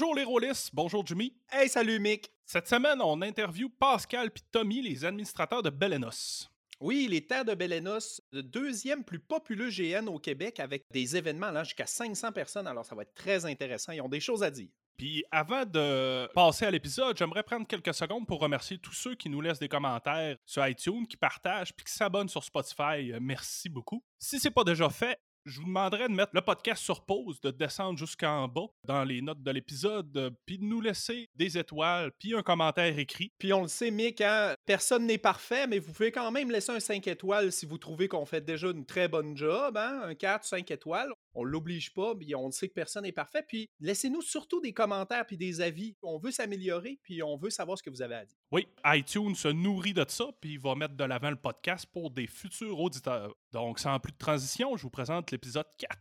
Bonjour les rôlistes, bonjour Jimmy. Hey, salut Mick! Cette semaine, on interview Pascal et Tommy, les administrateurs de Belenos. Oui, les terres de Belenos, le deuxième plus populeux GN au Québec avec des événements là jusqu'à 500 personnes, alors ça va être très intéressant. Ils ont des choses à dire. Puis avant de passer à l'épisode, j'aimerais prendre quelques secondes pour remercier tous ceux qui nous laissent des commentaires sur iTunes, qui partagent puis qui s'abonnent sur Spotify. Euh, Merci beaucoup. Si c'est pas déjà fait, je vous demanderais de mettre le podcast sur pause, de descendre jusqu'en bas dans les notes de l'épisode, euh, puis de nous laisser des étoiles, puis un commentaire écrit. Puis on le sait, Mick, hein, personne n'est parfait, mais vous pouvez quand même laisser un 5 étoiles si vous trouvez qu'on fait déjà une très bonne job, hein, un 4, 5 étoiles. On l'oblige pas, puis on sait que personne n'est parfait. Puis laissez-nous surtout des commentaires puis des avis. On veut s'améliorer, puis on veut savoir ce que vous avez à dire. Oui, iTunes se nourrit de ça, puis il va mettre de l'avant le podcast pour des futurs auditeurs. Donc, sans plus de transition, je vous présente l'épisode 4.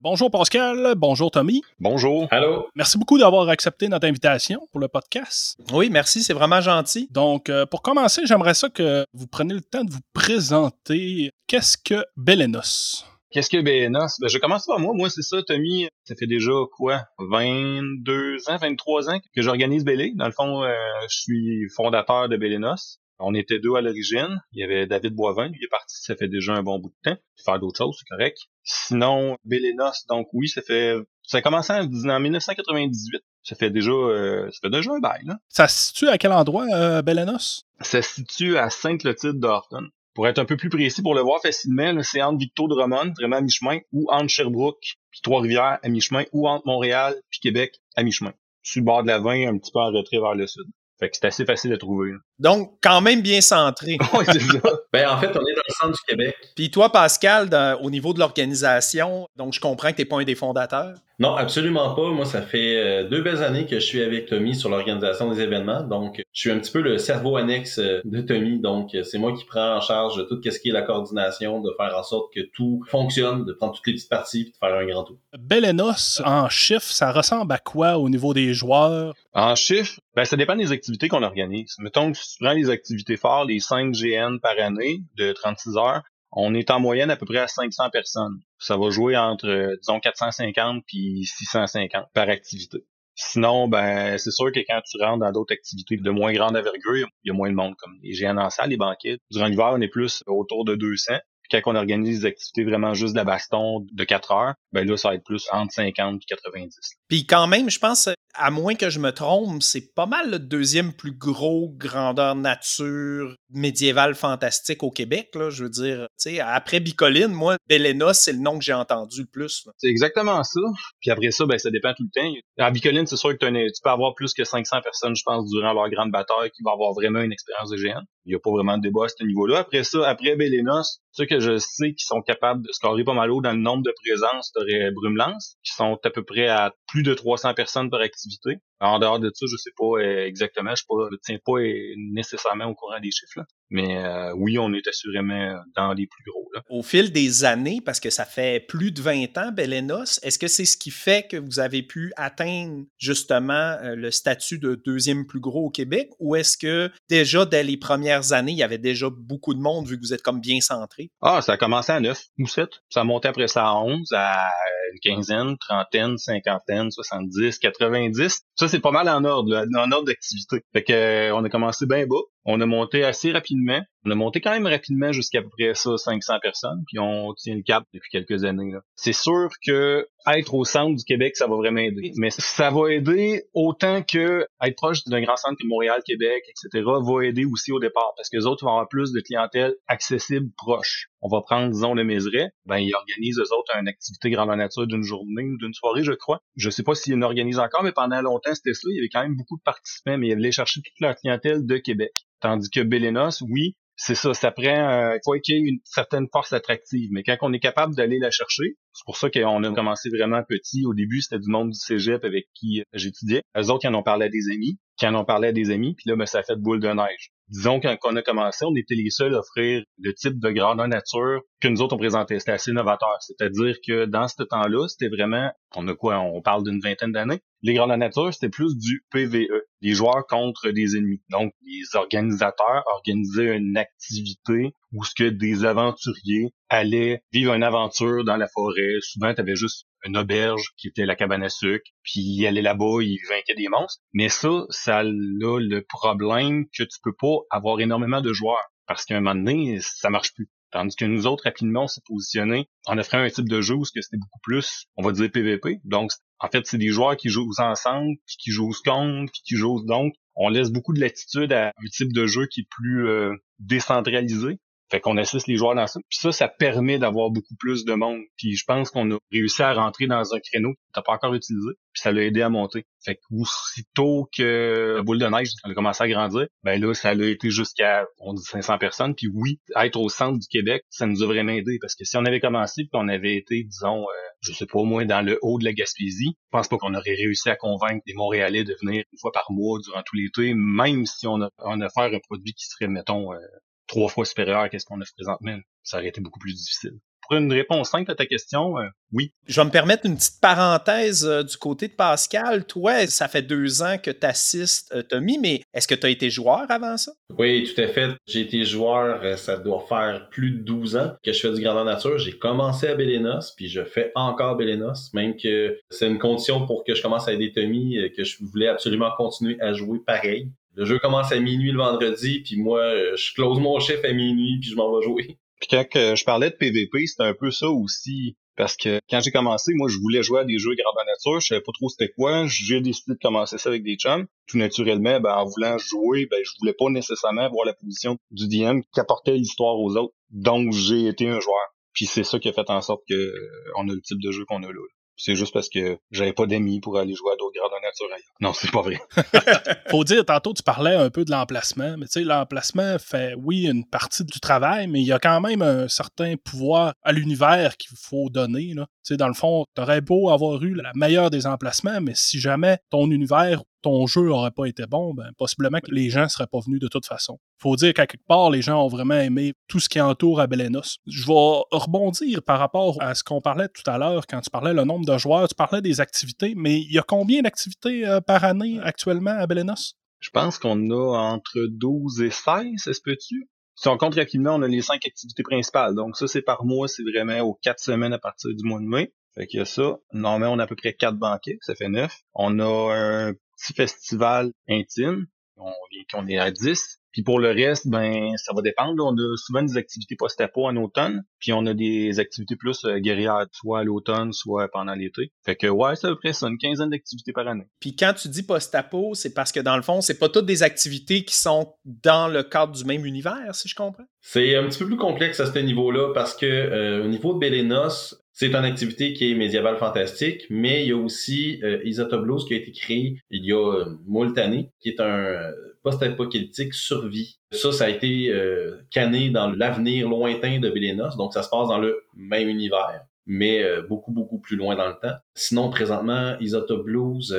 Bonjour Pascal, bonjour Tommy. Bonjour. Allô? Merci beaucoup d'avoir accepté notre invitation pour le podcast. Oui, merci, c'est vraiment gentil. Donc, euh, pour commencer, j'aimerais ça que vous preniez le temps de vous présenter. Qu'est-ce que Belenos? Qu'est-ce que BNS? Ben, je commence par moi. Moi, c'est ça, Tommy. Ça fait déjà quoi? 22 ans, 23 ans que j'organise Bélé. Dans le fond, euh, je suis fondateur de Bélénos. On était deux à l'origine. Il y avait David Boivin, lui il est parti, ça fait déjà un bon bout de temps. Faire d'autres choses, c'est correct. Sinon, Bélénos, donc oui, ça fait ça a commencé en, en 1998. Ça fait déjà euh, ça fait déjà un bail, là. Ça se situe à quel endroit, euh, Belenos? Ça se situe à Sainte-Clotilde d'Orton. Pour être un peu plus précis, pour le voir facilement, c'est entre Victo de vraiment à mi-chemin, ou entre Sherbrooke, puis Trois-Rivières à mi-chemin, ou entre Montréal puis Québec à mi-chemin. Sur le bord de la 20, un petit peu en retrait vers le sud. Fait que c'est assez facile à trouver. là. Donc, quand même bien centré. Ouais, c'est ça. Ben, en fait, on est dans le centre du Québec. Puis toi, Pascal, dans- au niveau de l'organisation, donc je comprends que tu n'es pas un des fondateurs. Non, absolument pas. Moi, ça fait euh, deux belles années que je suis avec Tommy sur l'organisation des événements. Donc, je suis un petit peu le cerveau annexe euh, de Tommy. Donc, euh, c'est moi qui prends en charge tout ce qui est la coordination, de faire en sorte que tout fonctionne, de prendre toutes les petites parties et de faire un grand tout. Belenos, en chiffres, ça ressemble à quoi au niveau des joueurs? En chiffres, ben, ça dépend des activités qu'on organise. Mettons que prends les activités fortes, les 5 GN par année de 36 heures, on est en moyenne à peu près à 500 personnes. Ça va jouer entre, euh, disons, 450 puis 650 par activité. Sinon, ben, c'est sûr que quand tu rentres dans d'autres activités de moins grande envergure, il y a moins de monde, comme les GN en salle, les banquets. Durant l'hiver, on est plus autour de 200. Puis quand on organise des activités vraiment juste de la baston de 4 heures, ben là, ça va être plus entre 50 et 90. Puis quand même, je pense, à moins que je me trompe, c'est pas mal le deuxième plus gros grandeur nature médiévale fantastique au Québec. Je veux dire, tu après Bicoline, moi, Belenos, c'est le nom que j'ai entendu le plus. C'est exactement ça. Puis après ça, ben ça dépend tout le temps. À Bicoline, c'est sûr que tu peux avoir plus que 500 personnes, je pense, durant leur grande bataille qui vont avoir vraiment une expérience de géant. Il n'y a pas vraiment de débat à ce niveau-là. Après ça, après Bélénos, ceux que je sais qui sont capables de scorer pas mal haut dans le nombre de présences, t'aurais Brumelance, qui sont à peu près à plus de 300 personnes par activité activité en dehors de ça, je sais pas euh, exactement, je, je tiens pas euh, nécessairement au courant des chiffres. là. Mais euh, oui, on est assurément dans les plus gros. Là. Au fil des années, parce que ça fait plus de 20 ans, Belenos, est-ce que c'est ce qui fait que vous avez pu atteindre justement le statut de deuxième plus gros au Québec? Ou est-ce que déjà dès les premières années, il y avait déjà beaucoup de monde vu que vous êtes comme bien centré? Ah, ça a commencé à 9 ou 7. Ça a monté après ça à 11, à une quinzaine, trentaine, cinquantaine, 70, 90. Ça, c'est pas mal en ordre, là, en ordre d'activité. Fait que, euh, on a commencé bien bas. On a monté assez rapidement. On a monté quand même rapidement jusqu'à peu près ça, 500 personnes, puis on tient le cap depuis quelques années. C'est sûr que être au centre du Québec, ça va vraiment aider. Mais ça va aider autant que être proche d'un grand centre comme Montréal, Québec, etc., va aider aussi au départ, parce que les autres vont avoir plus de clientèle accessible proche. On va prendre, disons, le Mézeray, ben, ils organisent, eux autres, une activité grandeur nature d'une journée ou d'une soirée, je crois. Je sais pas s'ils organisent encore, mais pendant longtemps, c'était ça. Il y avait quand même beaucoup de participants, mais ils allaient chercher toute leur clientèle de Québec. Tandis que Bélénos, oui, c'est ça, ça prend, euh, qu'il y ait une certaine force attractive. Mais quand on est capable d'aller la chercher, c'est pour ça qu'on a commencé vraiment petit. Au début, c'était du monde du cégep avec qui j'étudiais. Eux autres, ils en ont parlé à des amis. quand on parlait à des amis, puis là, ben, ça a fait boule de neige. Disons, quand on a commencé, on était les seuls à offrir le type de grandeur nature que nous autres on présentait. C'était assez novateur. C'est-à-dire que dans ce temps-là, c'était vraiment, on a quoi, on parle d'une vingtaine d'années. Les grandeurs nature, c'était plus du PVE, des joueurs contre des ennemis. Donc, les organisateurs organisaient une activité où ce que des aventuriers allaient vivre une aventure dans la forêt. Souvent, tu avais juste une auberge qui était la cabane à sucre, puis ils allaient là-bas, ils vainquaient des monstres. Mais ça, ça a le problème que tu peux pas avoir énormément de joueurs, parce qu'à un moment donné, ça marche plus. Tandis que nous autres, rapidement, on s'est positionné en offrant un type de jeu où c'était beaucoup plus, on va dire PVP. Donc, en fait, c'est des joueurs qui jouent ensemble, puis qui jouent contre, puis qui jouent donc. On laisse beaucoup de latitude à un type de jeu qui est plus euh, décentralisé. Fait qu'on assiste les joueurs dans ça. Puis ça, ça permet d'avoir beaucoup plus de monde. Puis je pense qu'on a réussi à rentrer dans un créneau que t'as pas encore utilisé. Puis ça l'a aidé à monter. Fait que aussitôt que la boule de neige a commencé à grandir, ben là, ça a été jusqu'à, on dit 500 personnes. Puis oui, être au centre du Québec, ça nous a vraiment aidé. Parce que si on avait commencé puis qu'on avait été, disons, euh, je sais pas, au moins dans le haut de la Gaspésie, je pense pas qu'on aurait réussi à convaincre des Montréalais de venir une fois par mois durant tout l'été, même si on a, on a offert un produit qui serait, mettons, euh, trois fois supérieur à ce qu'on a présentement. Ça aurait été beaucoup plus difficile. Pour une réponse simple à ta question, euh, oui. Je vais me permettre une petite parenthèse euh, du côté de Pascal. Toi, ça fait deux ans que tu assistes euh, Tommy, mais est-ce que tu as été joueur avant ça? Oui, tout à fait. J'ai été joueur, ça doit faire plus de 12 ans que je fais du grandeur nature. J'ai commencé à Bélénos, puis je fais encore Bélénos, même que c'est une condition pour que je commence à aider Tommy, que je voulais absolument continuer à jouer pareil. Le jeu commence à minuit le vendredi, puis moi, euh, je close mon chef à minuit, puis je m'en vais jouer. Puis quand je parlais de PVP, c'était un peu ça aussi. Parce que quand j'ai commencé, moi, je voulais jouer à des jeux grandeur nature. Je savais pas trop c'était quoi. J'ai décidé de commencer ça avec des chums. Tout naturellement, ben, en voulant jouer, ben, je voulais pas nécessairement avoir la position du DM qui apportait l'histoire aux autres. Donc, j'ai été un joueur. Puis c'est ça qui a fait en sorte que euh, a le type de jeu qu'on a là. C'est juste parce que j'avais pas d'amis pour aller jouer à d'autres grandeurs nature ailleurs. Non, c'est pas vrai. Faut dire, tantôt, tu parlais un peu de l'emplacement, mais tu sais, l'emplacement fait, oui, une partie du travail, mais il y a quand même un certain pouvoir à l'univers qu'il faut donner. Là. Tu sais, dans le fond, t'aurais beau avoir eu la meilleure des emplacements, mais si jamais ton univers ton jeu aurait pas été bon, ben, possiblement que les gens seraient pas venus de toute façon. Faut dire qu'à quelque part, les gens ont vraiment aimé tout ce qui entoure à Belenos. Je vais rebondir par rapport à ce qu'on parlait tout à l'heure quand tu parlais le nombre de joueurs, tu parlais des activités, mais il y a combien d'activités euh, par année actuellement à Belenos? Je pense qu'on a entre 12 et 16, est-ce que tu si on compte rapidement, on a les cinq activités principales. Donc ça, c'est par mois, c'est vraiment aux quatre semaines à partir du mois de mai. Fait qu'il y a ça. Normalement, on a à peu près quatre banquets, ça fait neuf. On a un petit festival intime. On, qu'on est à 10. Puis pour le reste, ben ça va dépendre. On a souvent des activités post-apo en automne, puis on a des activités plus euh, guerrières, soit à l'automne, soit pendant l'été. Fait que ouais, c'est à peu près ça, une quinzaine d'activités par année. Puis quand tu dis post-apo, c'est parce que dans le fond, c'est pas toutes des activités qui sont dans le cadre du même univers, si je comprends? C'est un petit peu plus complexe à ce niveau-là parce que euh, au niveau de Bélénos, c'est une activité qui est médiévale fantastique, mais il y a aussi euh, Blues qui a été créé il y a euh, années, qui est un euh, post-apocalyptique survie. Ça, ça a été euh, canné dans l'avenir lointain de Bélénos, donc ça se passe dans le même univers, mais euh, beaucoup, beaucoup plus loin dans le temps. Sinon, présentement, Isotope Blues,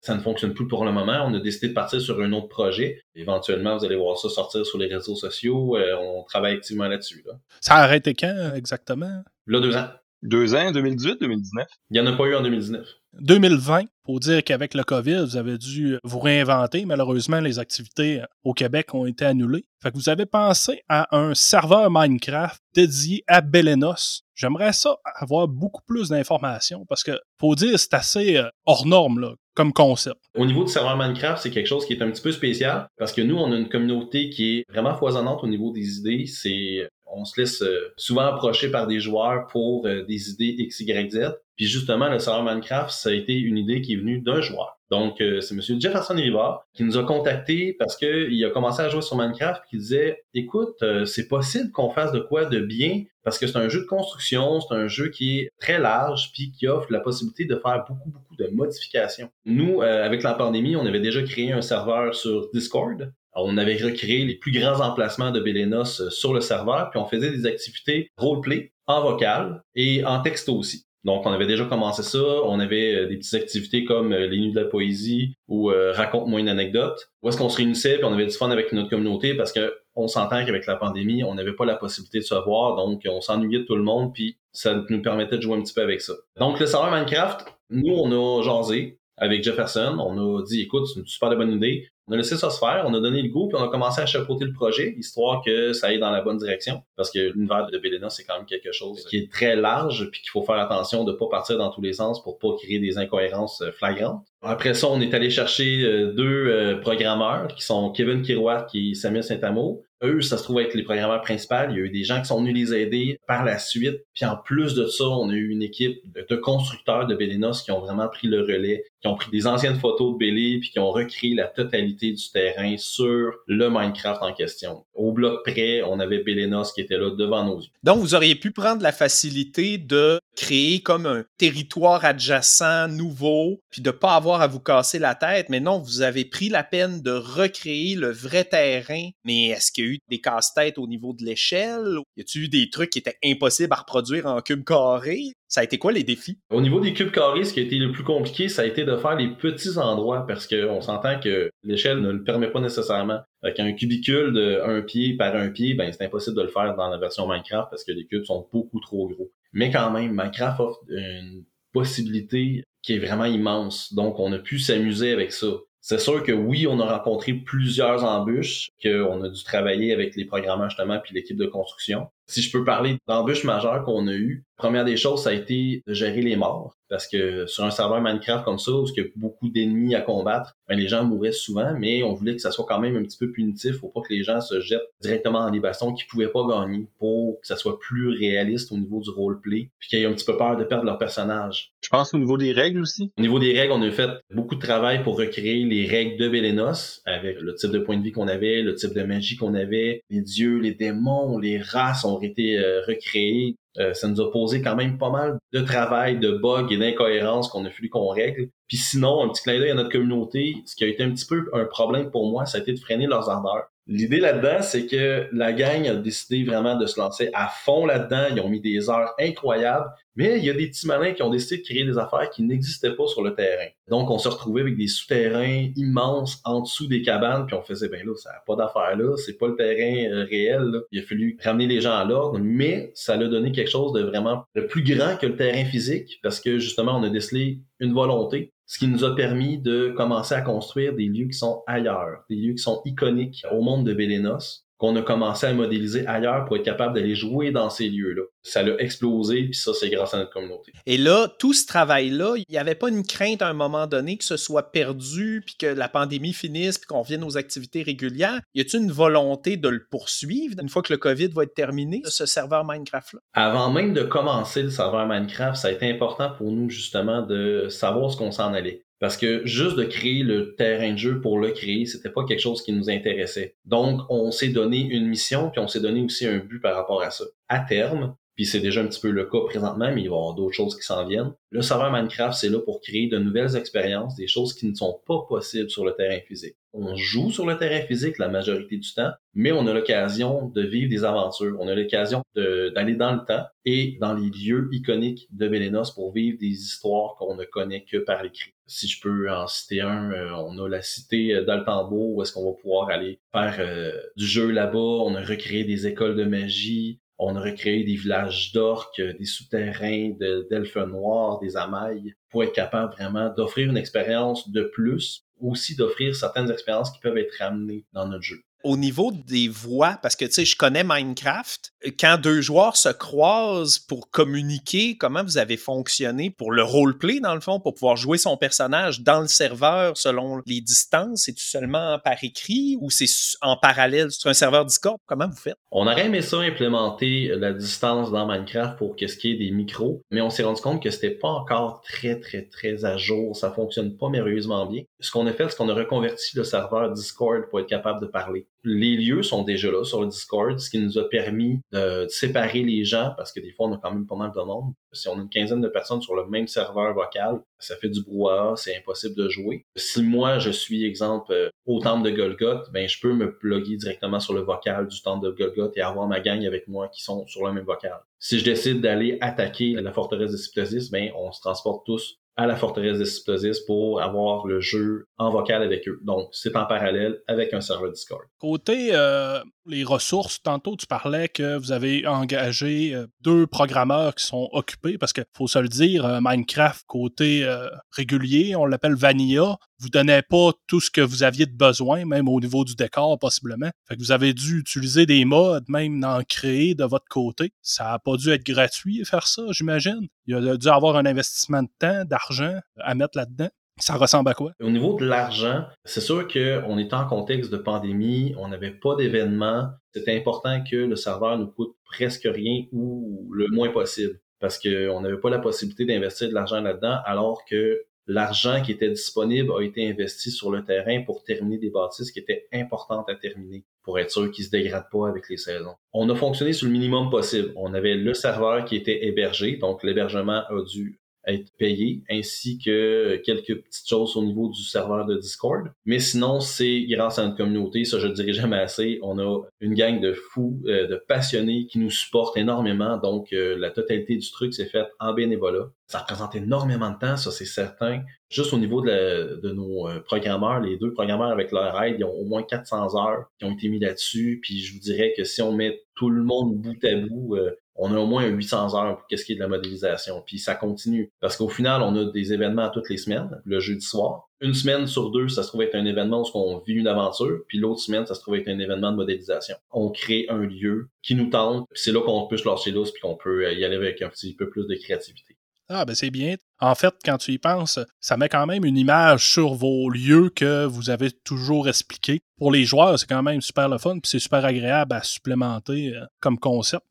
ça ne fonctionne plus pour le moment. On a décidé de partir sur un autre projet. Éventuellement, vous allez voir ça sortir sur les réseaux sociaux. on travaille activement là-dessus. Là. Ça a arrêté quand exactement? Là, deux ans. Deux ans, 2018, 2019? Il n'y en a pas eu en 2019. 2020, pour dire qu'avec le COVID, vous avez dû vous réinventer. Malheureusement, les activités au Québec ont été annulées. Fait que vous avez pensé à un serveur Minecraft dédié à Belenos. J'aimerais ça avoir beaucoup plus d'informations parce que, faut dire, c'est assez euh, hors norme, là, comme concept. Au niveau du serveur Minecraft, c'est quelque chose qui est un petit peu spécial parce que nous, on a une communauté qui est vraiment foisonnante au niveau des idées. C'est on se laisse euh, souvent approcher par des joueurs pour euh, des idées X, Y. Puis justement, le serveur Minecraft, ça a été une idée qui est venue d'un joueur. Donc, euh, c'est M. Jefferson Rivard qui nous a contactés parce qu'il a commencé à jouer sur Minecraft et qui disait Écoute, c'est possible qu'on fasse de quoi de bien parce que c'est un jeu de construction, c'est un jeu qui est très large puis qui offre la possibilité de faire beaucoup, beaucoup de modifications. Nous, avec la pandémie, on avait déjà créé un serveur sur Discord on avait recréé les plus grands emplacements de Bélénos euh, sur le serveur, puis on faisait des activités roleplay en vocal et en texte aussi. Donc, on avait déjà commencé ça. On avait euh, des petites activités comme euh, les nuits de la poésie ou raconte-moi une anecdote. Où est-ce qu'on se réunissait puis on avait du fun avec notre communauté parce que on s'entend qu'avec la pandémie, on n'avait pas la possibilité de se voir, donc on s'ennuyait de tout le monde puis ça nous permettait de jouer un petit peu avec ça. Donc, le serveur Minecraft, nous, on a jasé avec Jefferson. On a dit, écoute, c'est une super bonne idée. On a laissé ça se faire, on a donné le goût, puis on a commencé à chapeauter le projet, histoire que ça aille dans la bonne direction. Parce que l'univers de Belena, c'est quand même quelque chose qui est très large, puis qu'il faut faire attention de pas partir dans tous les sens pour pas créer des incohérences euh, flagrantes. Après ça, on est allé chercher euh, deux euh, programmeurs qui sont Kevin Kirouat et Samuel Saint-Amour. Eux, ça se trouve être les programmeurs principaux. Il y a eu des gens qui sont venus les aider par la suite. Puis en plus de ça, on a eu une équipe de, constructeurs de Bélénos qui ont vraiment pris le relais, qui ont pris des anciennes photos de Bélé, puis qui ont recréé la totalité du terrain sur le Minecraft en question. Au bloc près, on avait Bélénos qui était là devant nos yeux. Donc, vous auriez pu prendre la facilité de créer comme un territoire adjacent nouveau, puis de pas avoir à vous casser la tête. Mais non, vous avez pris la peine de recréer le vrai terrain. Mais est-ce qu'il y a eu des casse-têtes au niveau de l'échelle? Y a-t-il eu des trucs qui étaient impossibles à reproduire en cube carré? Ça a été quoi les défis? Au niveau des cubes carrés, ce qui a été le plus compliqué, ça a été de faire les petits endroits parce qu'on s'entend que l'échelle ne le permet pas nécessairement. Avec un cubicule de un pied par un pied, ben c'est impossible de le faire dans la version Minecraft parce que les cubes sont beaucoup trop gros. Mais quand même, Minecraft offre une possibilité qui est vraiment immense. Donc, on a pu s'amuser avec ça. C'est sûr que oui, on a rencontré plusieurs embûches, qu'on a dû travailler avec les programmeurs justement puis l'équipe de construction. Si je peux parler d'embûches majeures qu'on a eues, première des choses, ça a été de gérer les morts. Parce que sur un serveur Minecraft comme ça, où il y a beaucoup d'ennemis à combattre, ben, les gens mouraient souvent, mais on voulait que ça soit quand même un petit peu punitif. Faut pas que les gens se jettent directement dans des bastons qu'ils pouvaient pas gagner pour que ça soit plus réaliste au niveau du roleplay, puis qu'ils aient un petit peu peur de perdre leur personnage. Je pense au niveau des règles aussi. Au niveau des règles, on a fait beaucoup de travail pour recréer les règles de Bélénos avec le type de point de vie qu'on avait, le type de magie qu'on avait, les dieux, les démons, les races ont été euh, recréées. Euh, ça nous a posé quand même pas mal de travail, de bugs et d'incohérences qu'on a fallu qu'on règle. Puis sinon, un petit clin d'œil à notre communauté, ce qui a été un petit peu un problème pour moi, ça a été de freiner leurs ardeurs. L'idée là-dedans, c'est que la gang a décidé vraiment de se lancer à fond là-dedans. Ils ont mis des heures incroyables, mais il y a des petits malins qui ont décidé de créer des affaires qui n'existaient pas sur le terrain. Donc, on se retrouvait avec des souterrains immenses en dessous des cabanes, puis on faisait, ben là, ça n'a pas d'affaires là, c'est pas le terrain euh, réel. Il a fallu ramener les gens à l'ordre, mais ça l'a donné quelque chose de vraiment de plus grand que le terrain physique, parce que justement, on a décelé une volonté ce qui nous a permis de commencer à construire des lieux qui sont ailleurs, des lieux qui sont iconiques au monde de Bélénos, qu'on a commencé à modéliser ailleurs pour être capable d'aller jouer dans ces lieux-là. Ça l'a explosé, puis ça, c'est grâce à notre communauté. Et là, tout ce travail-là, il n'y avait pas une crainte à un moment donné que ce soit perdu, puis que la pandémie finisse, puis qu'on revienne aux activités régulières? Y a-t-il une volonté de le poursuivre une fois que le COVID va être terminé, ce serveur Minecraft-là? Avant même de commencer le serveur Minecraft, ça a été important pour nous, justement, de savoir ce qu'on s'en allait. Parce que juste de créer le terrain de jeu pour le créer, c'était pas quelque chose qui nous intéressait. Donc, on s'est donné une mission, puis on s'est donné aussi un but par rapport à ça. À terme, puis c'est déjà un petit peu le cas présentement, mais il va y avoir d'autres choses qui s'en viennent. Le serveur Minecraft, c'est là pour créer de nouvelles expériences, des choses qui ne sont pas possibles sur le terrain physique. On joue sur le terrain physique la majorité du temps, mais on a l'occasion de vivre des aventures. On a l'occasion d'aller dans le temps et dans les lieux iconiques de Bélénos pour vivre des histoires qu'on ne connaît que par l'écrit. Si je peux en citer un, euh, on a la cité d'Altambo où est-ce qu'on va pouvoir aller faire euh, du jeu là-bas. On a recréé des écoles de magie. On a recréé des villages d'orques, des souterrains d'elfes noirs, des amailles, pour être capable vraiment d'offrir une expérience de plus, aussi d'offrir certaines expériences qui peuvent être ramenées dans notre jeu au niveau des voix, parce que tu sais, je connais Minecraft, quand deux joueurs se croisent pour communiquer, comment vous avez fonctionné pour le roleplay, dans le fond, pour pouvoir jouer son personnage dans le serveur selon les distances? C'est-tu seulement par écrit ou c'est en parallèle? Sur un serveur Discord? Comment vous faites? On aurait aimé ça implémenter la distance dans Minecraft pour qu'est-ce qui est des micros, mais on s'est rendu compte que c'était pas encore très, très, très à jour. Ça fonctionne pas merveilleusement bien. Ce qu'on a fait, c'est qu'on a reconverti le serveur Discord pour être capable de parler. les lieux sont déjà là sur le Discord, ce qui nous a permis de séparer les gens parce que des fois, on a quand même pas mal de monde. Si on a une quinzaine de personnes sur le même serveur vocal, ça fait du brouhaha, c'est impossible de jouer. Si moi, je suis, exemple, euh, au temple de Golgoth, ben, je peux me plugger directement sur le vocal du temple de Golgoth et avoir ma gang avec moi qui sont sur le même vocal. Si je décide d'aller attaquer la forteresse de Cyptosis, ben, on se transporte tous à la forteresse de Cyptosis pour avoir le jeu en vocal avec eux. Donc, c'est en parallèle avec un serveur Discord. Côté euh, les ressources, tantôt tu parlais que vous avez engagé euh, deux programmeurs qui sont occupés parce que faut se le dire, euh, Minecraft côté régulier, on l'appelle Vanilla, vous donnait pas tout ce que vous aviez de besoin, même au niveau du décor possiblement. Fait que vous avez dû utiliser des modes, même d'en créer de votre côté. Ça a pas dû être gratuit faire ça, j'imagine. Il a dû avoir un investissement de temps, d'argent à mettre là-dedans. Ça ressemble à quoi? Au niveau de l'argent, c'est sûr qu'on était en contexte de pandémie, on n'avait pas d'événements. C'était important que le serveur nous coûte presque rien ou le moins possible parce qu'on n'avait pas la possibilité d'investir de l'argent là-dedans alors que l'argent qui était disponible a été investi sur le terrain pour terminer des bâtisses qui étaient importantes à terminer pour être sûr qu'ils se dégradent pas avec les saisons. On a fonctionné sur le minimum possible. On avait le serveur qui était hébergé, donc l'hébergement a dû être payé, ainsi que quelques petites choses au niveau du serveur de Discord. Mais sinon, c'est grâce à notre communauté, ça je le dirais jamais assez, on a une gang de fous, euh, de passionnés qui nous supportent énormément, donc euh, la totalité du truc s'est faite en bénévolat. Ça représente énormément de temps, ça c'est certain. Juste au niveau de, de nos euh, programmeurs, les deux programmeurs avec leur aide, ils ont au moins 400 heures qui ont été mis là-dessus, puis je vous dirais que si on met tout le monde bout à bout, on a au moins 800 heures pour qu'est-ce qui est de la modélisation. Puis ça continue. Parce qu'au final, on a des événements toutes les semaines, le jeudi soir. Une semaine sur deux, ça se trouve être un événement où on vit une aventure, puis l'autre semaine, ça se trouve être un événement de modélisation. On crée un lieu qui nous tente, puis c'est là qu'on peut se lâcher l'os, puis qu'on peut y aller avec un petit peu plus de créativité. Ah, ben c'est bien. En fait, quand tu y penses, ça met quand même une image sur vos lieux que vous avez toujours expliqué. Pour les joueurs, c'est quand même super le fun, puis c'est super agréable à supplémenter euh, comme concept.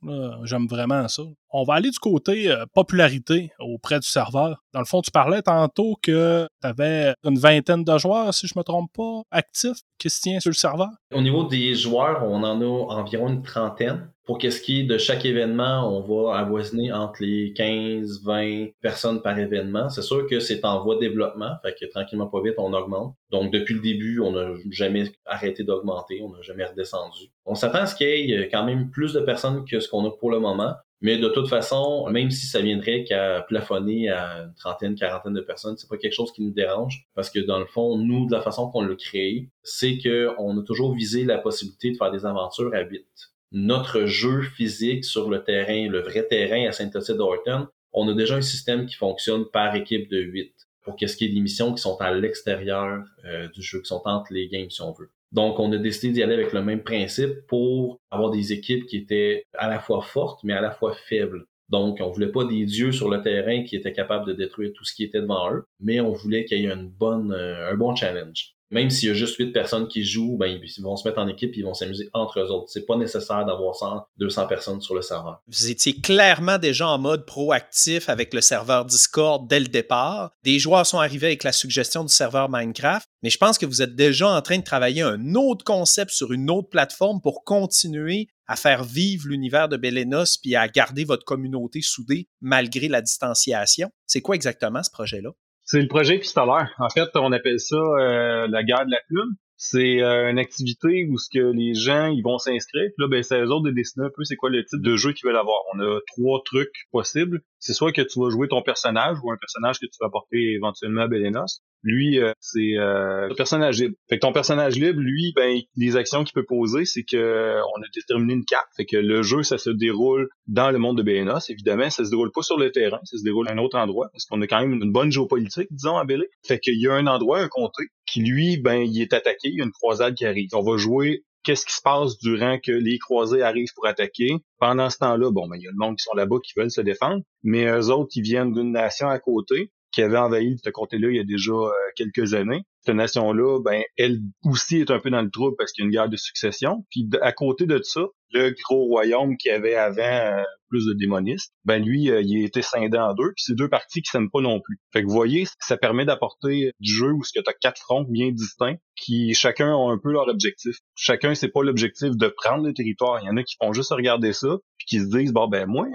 J'aime vraiment ça. On va aller du côté euh, popularité auprès du serveur. Dans le fond, tu parlais tantôt que tu avais une vingtaine de joueurs, si je me trompe pas, actifs qui se tiennent sur le serveur? Au niveau des joueurs, on en a environ une trentaine. Pour qu'est-ce qui est de chaque événement, on va avoisiner entre les 15, 20 personnes par événement. C'est sûr que c'est en voie de développement, fait que tranquillement pas vite, on augmente. Donc depuis le début, on n'a jamais arrêté d'augmenter, on n'a jamais redescendu. On s'attend à ce qu'il y ait quand même plus de personnes que ce qu'on a pour le moment. Mais de toute façon, même si ça viendrait qu'à plafonner à une trentaine, quarantaine de personnes, c'est pas quelque chose qui nous dérange parce que dans le fond, nous, de la façon qu'on l'a créé, c'est qu'on a toujours visé la possibilité de faire des aventures à 8 notre jeu physique sur le terrain, le vrai terrain à Saint-Lucie-d'Orton, on a déjà un système qui fonctionne par équipe de 8 pour qu'est-ce qui est des missions qui sont à l'extérieur euh, du jeu, qui sont entre les games si on veut. Donc, on a décidé d'y aller avec le même principe pour avoir des équipes qui étaient à la fois fortes, mais à la fois faibles. Donc, on voulait pas des dieux sur le terrain qui étaient capables de détruire tout ce qui était devant eux, mais on voulait qu'il y ait une bonne, euh, un bon challenge même s'il y a juste 8 personnes qui jouent, ben, ils vont se mettre en équipe et ils vont s'amuser entre eux autres. C'est pas nécessaire d'avoir 100, 200 personnes sur le serveur. Vous étiez clairement déjà en mode proactif avec le serveur Discord dès le départ. Des joueurs sont arrivés avec la suggestion du serveur Minecraft, mais je pense que vous êtes déjà en train de travailler un autre concept sur une autre plateforme pour continuer à faire vivre l'univers de Belenos puis à garder votre communauté soudée malgré la distanciation. C'est quoi exactement ce projet-là? C'est le projet épistolaire. En fait, on appelle ça euh, la guerre de la plume. C'est euh, une activité où ce que les gens ils vont s'inscrire. Là, ben, c'est eux autres de dessiner un peu c'est quoi le type de jeu qu'ils veulent avoir. On a trois trucs possibles. C'est soit que tu vas jouer ton personnage ou un personnage que tu vas porter éventuellement à Belenos. Lui, euh, c'est euh, personnage libre. Fait que ton personnage libre, lui, ben les actions qu'il peut poser, c'est que on a déterminé une carte. Fait que le jeu, ça se déroule dans le monde de Belenos. Évidemment, ça se déroule pas sur le terrain, ça se déroule à un autre endroit parce qu'on a quand même une bonne géopolitique, disons à Belé. Fait qu'il y a un endroit, un comté, qui lui, ben il est attaqué. Il y a une croisade qui arrive. On va jouer qu'est-ce qui se passe durant que les croisés arrivent pour attaquer. Pendant ce temps-là, bon, ben, il y a le monde qui sont là-bas qui veulent se défendre, mais eux autres, ils viennent d'une nation à côté qui avait envahi ce comté-là il y a déjà euh, quelques années. Cette nation-là, ben, elle aussi est un peu dans le trouble parce qu'il y a une guerre de succession. Puis à côté de ça, le gros royaume qui avait avant euh, plus de démonistes, ben lui, euh, il été scindé en deux, puis c'est deux parties qui s'aiment pas non plus. Fait que vous voyez, ça permet d'apporter du jeu où ce que t'as quatre fronts bien distincts, qui chacun ont un peu leur objectif. Chacun, c'est pas l'objectif de prendre le territoire. Il y en a qui font juste regarder ça, puis qui se disent, bon ben moi,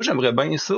j'aimerais bien ça,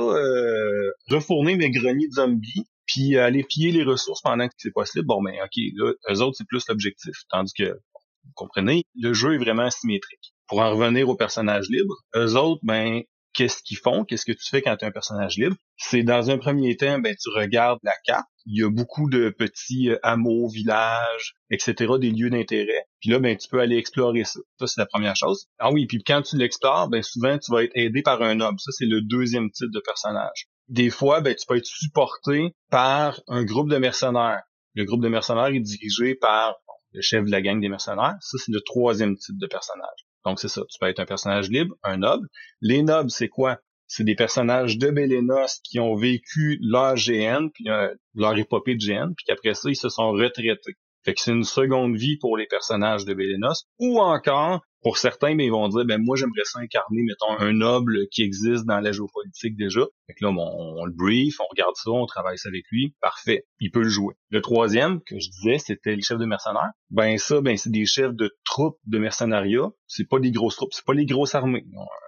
refourner mes greniers de zombies, puis aller piller les ressources pendant que c'est possible. Bon ben ok, là, eux autres, c'est plus l'objectif. Tandis que vous comprenez, le jeu est vraiment asymétrique. Pour en revenir aux personnages libres, eux autres, ben, qu'est-ce qu'ils font? Qu'est-ce que tu fais quand tu es un personnage libre? C'est dans un premier temps, ben, tu regardes la carte. Il y a beaucoup de petits euh, hameaux, villages, etc., des lieux d'intérêt. Puis là, ben, tu peux aller explorer ça. Ça, c'est la première chose. Ah oui, puis quand tu l'explores, ben, souvent, tu vas être aidé par un homme. Ça, c'est le deuxième type de personnage. Des fois, ben, tu peux être supporté par un groupe de mercenaires. Le groupe de mercenaires est dirigé par le chef de la gang des mercenaires. Ça, c'est le troisième type de personnage. Donc, c'est ça. Tu peux être un personnage libre, un noble. Les nobles, c'est quoi? C'est des personnages de Bélénos qui ont vécu leur GN, puis euh, leur épopée de GN, puis qu'après ça, ils se sont retraités. Fait que c'est une seconde vie pour les personnages de Bélénos. Ou encore, pour certains, ben, ils vont dire, ben moi j'aimerais ça incarner, mettons, un noble qui existe dans la géopolitique déjà. Fait que là, on, le brief, on regarde ça, on travaille ça avec lui. Parfait. Il peut le jouer. Le troisième, que je disais, c'était les chefs de mercenaires. Ben ça, ben c'est des chefs de troupes de mercenariat. C'est pas des grosses troupes, c'est pas les grosses armées.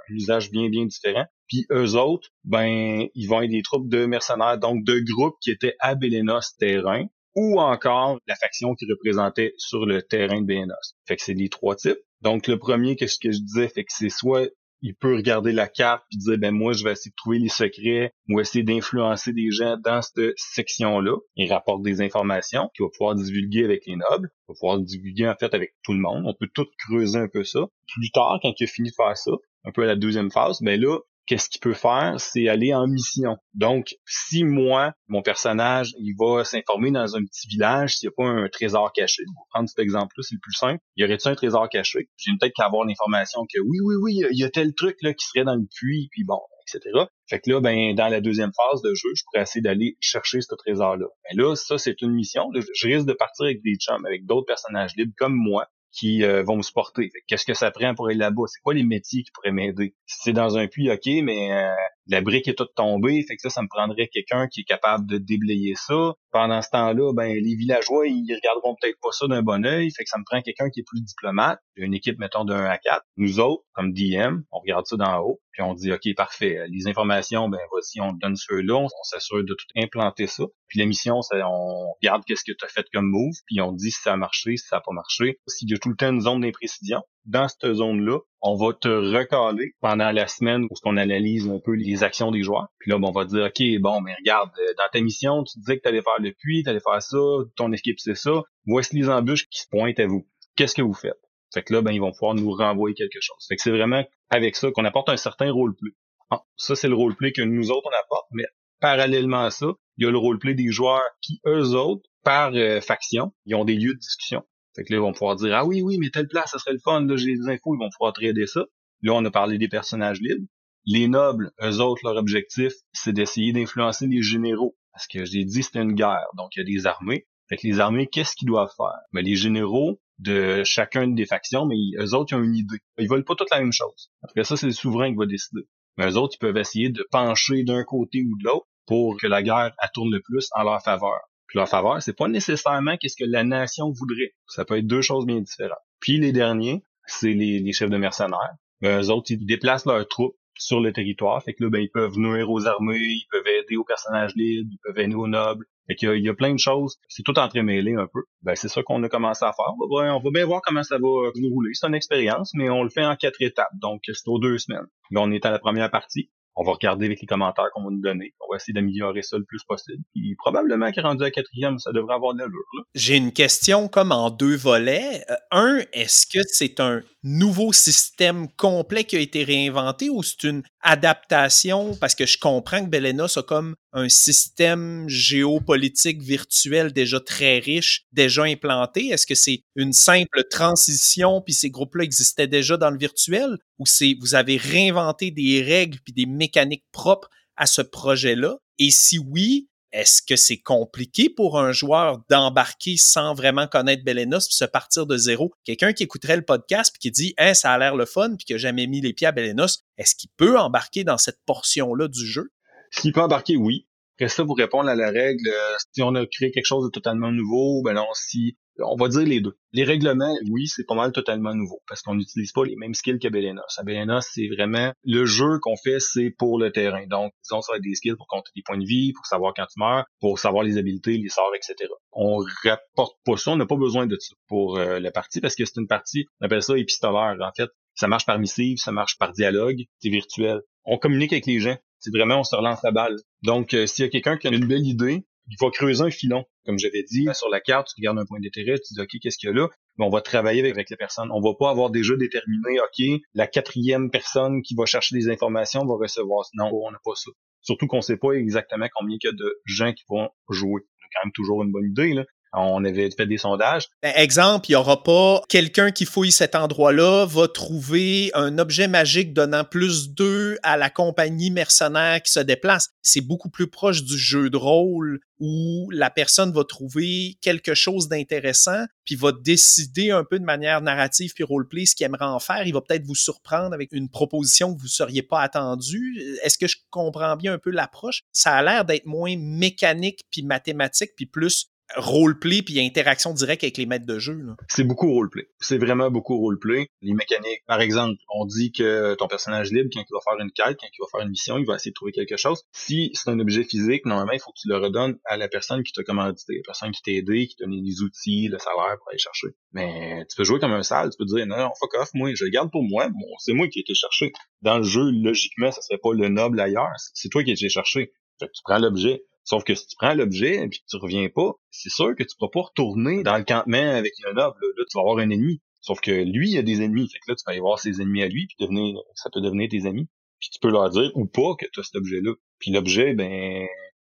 Un usage bien, bien différent. Puis eux autres, ben, ils vont être des troupes de mercenaires, donc de groupes qui étaient à Bélénos terrain, ou encore la faction qui représentait sur le terrain de Bélénos. Fait que c'est les trois types. Donc, le premier, qu'est-ce que je disais, fait que c'est soit il peut regarder la carte puis dire ben moi je vais essayer de trouver les secrets ou essayer d'influencer des gens dans cette section-là. Il rapporte des informations qu'il va pouvoir divulguer avec les nobles, il va pouvoir divulguer en fait avec tout le monde. On peut tout creuser un peu ça. Plus tard, quand il a fini de faire ça, un peu à la deuxième phase, ben là, qu'est-ce qu'il peut faire, c'est aller en mission. Donc, si moi, mon personnage, il va s'informer dans un petit village s'il n'y a pas un trésor caché, pour prendre cet exemple-là, c'est le plus simple, y aurait-il un trésor caché? J'ai peut-être qu'à avoir l'information que oui, oui, oui, il y a tel truc là qui serait dans le puits, puis bon, etc. Fait que là, ben, dans la deuxième phase de jeu, je pourrais essayer d'aller chercher ce trésor-là. Mais là, ça, c'est une mission. Je risque de partir avec des chums, avec d'autres personnages libres comme moi, qui euh, vont me supporter. Qu'est-ce que ça prend pour aller là-bas? C'est quoi les métiers qui pourraient m'aider? Si c'est dans un puits, OK, mais euh, la brique est toute tombée, fait que ça, ça me prendrait quelqu'un qui est capable de déblayer ça. Pendant ce temps-là, ben les villageois, ils regarderont peut-être pas ça d'un bon œil, fait que ça me prend quelqu'un qui est plus diplomate. Une équipe, mettons, de 1 à 4. Nous autres, comme DM, on regarde ça d'en haut, puis on dit, OK, parfait, les informations, ben voici, on donne ceux-là, on, s'assure de tout implanter ça. Puis la mission, on regarde qu'est-ce que tu as fait comme move, puis on dit si ça a marché, si ça a pas marché. S'il y a tout le temps une zone d'imprécision, dans cette zone-là, on va te recaler pendant la semaine où on analyse un peu les actions des joueurs. Puis là, ben, on va dire, OK, bon, mais regarde, euh, dans ta mission, tu disais que tu allais faire le puits, tu allais faire ça, ton équipe c'est ça. Voici les embûches qui se pointent à vous. Qu'est-ce que vous faites? Fait que là, ben, ils vont pouvoir nous renvoyer quelque chose. Fait que c'est vraiment avec ça qu'on apporte un certain roleplay. Ah, ça, c'est le roleplay que nous autres, on apporte, mais parallèlement à ça, il y a le roleplay des joueurs qui, eux autres, par euh, faction, ils ont des lieux de discussion. Fait que là, ils vont pouvoir dire, ah oui, oui, mais telle place, ça serait le fun, là, j'ai des infos, ils vont pouvoir trader ça. Là, on a parlé des personnages libres. Les nobles, eux autres, leur objectif, c'est d'essayer d'influencer les généraux. Parce que j'ai dit, c'était une guerre. Donc, il y a des armées. Fait que les armées, qu'est-ce qu'ils doivent faire? Mais ben, les généraux de chacune des factions, mais eux autres, ils ont une idée. Ils veulent pas toutes la même chose. Après ça, c'est le souverain qui va décider. Mais eux autres, ils peuvent essayer de pencher d'un côté ou de l'autre pour que la guerre tourne le plus en leur faveur leur faveur, c'est pas nécessairement qu'est-ce que la nation voudrait. Ça peut être deux choses bien différentes. Puis les derniers, c'est les, chefs de mercenaires. Ben, eux autres, ils déplacent leurs troupes sur le territoire. Fait que là, ben, ils peuvent nuire aux armées, ils peuvent aider aux personnages libres, ils peuvent aider aux nobles. Fait qu'il y, y a plein de choses. C'est tout entremêlé un peu. Ben, c'est ça qu'on a commencé à faire. on va bien voir comment ça va nous rouler. C'est une expérience, mais on le fait en quatre étapes. Donc, c'est aux deux semaines. Là, on est à la première partie on va regarder avec les commentaires qu'on va nous donner. On va essayer d'améliorer ça le plus possible. Puis probablement qu'à rendu à quatrième, ça devrait avoir de l'allure. J'ai une question comme en deux volets. Euh, un, est-ce que c'est un nouveau système complet qui a été réinventé ou c'est une adaptation? Parce que je comprends que Belenos a comme un système géopolitique virtuel déjà très riche, déjà implanté. Est-ce que c'est une simple transition puis ces groupes-là existaient déjà dans le virtuel ou c'est vous avez réinventé des règles puis des mécaniques propres à ce projet-là? Et si oui, est-ce que c'est compliqué pour un joueur d'embarquer sans vraiment connaître Belenos puis se partir de zéro? Quelqu'un qui écouterait le podcast puis qui dit hein, ça a l'air le fun puis qui n'a jamais mis les pieds à Belenos, est-ce qu'il peut embarquer dans cette portion-là du jeu? S'il peut embarquer, oui. Reste ça pour répondre à la règle, euh, si on a créé quelque chose de totalement nouveau, ben non, si on va dire les deux. Les règlements, oui, c'est pas mal totalement nouveau parce qu'on n'utilise pas les mêmes skills que Belenos. À Belenos, c'est vraiment le jeu qu'on fait, c'est pour le terrain. Donc, disons, ça va être des skills pour compter des points de vie, pour savoir quand tu meurs, pour savoir les habiletés, les sorts, etc. On rapporte pas ça, on n'a pas besoin de ça pour euh, la partie parce que c'est une partie, on appelle ça épistolaire. En fait, ça marche par missive, ça marche par dialogue, c'est virtuel. On communique avec les gens. C'est vraiment, on se relance la balle. Donc, euh, s'il y a quelqu'un qui a une belle idée, il va creuser un filon. Comme j'avais dit, sur la carte, tu regardes un point d'intérêt, tu dis, OK, qu'est-ce qu'il y a là? Mais on va travailler avec, avec les personnes. On va pas avoir déjà déterminé, OK, la quatrième personne qui va chercher des informations va recevoir. Non, on n'a pas ça. Surtout qu'on sait pas exactement combien il y a de gens qui vont jouer. C'est quand même toujours une bonne idée, là. On avait fait des sondages. Ben, exemple, il n'y aura pas quelqu'un qui fouille cet endroit-là va trouver un objet magique donnant plus d'eux à la compagnie mercenaire qui se déplace. C'est beaucoup plus proche du jeu de rôle où la personne va trouver quelque chose d'intéressant puis va décider un peu de manière narrative puis roleplay ce qu'il aimerait en faire. Il va peut-être vous surprendre avec une proposition que vous ne seriez pas attendu. Est-ce que je comprends bien un peu l'approche? Ça a l'air d'être moins mécanique puis mathématique puis plus roleplay puis interaction directe avec les maîtres de jeu. C'est beaucoup roleplay. C'est vraiment beaucoup roleplay. Les mécaniques, par exemple, on dit que ton personnage libre, quand il va faire une quête, quand il va faire une mission, il va essayer de trouver quelque chose. Si c'est un objet physique, normalement, il faut que tu le redonnes à la personne qui t'a commandité, la personne qui t'a aidé, qui t'a donné les outils, le salaire pour aller chercher. Mais tu peux jouer comme un sale, tu peux dire non, fuck off, moi, je le garde pour moi, bon, c'est moi qui ai été cherché. Dans le jeu, logiquement, ça serait pas le noble ailleurs, c'est toi qui as été cherché. Fait que tu prends l'objet, Sauf que si tu prends l'objet et que tu reviens pas, c'est sûr que tu pourras pas retourner dans le campement avec le noble. Là, tu vas avoir un ennemi. Sauf que lui, il a des ennemis. Fait que là, tu vas aller voir ses ennemis à lui, puis devenir, ça peut devenir tes amis. Puis tu peux leur dire ou pas que tu as cet objet-là. Puis l'objet, ben.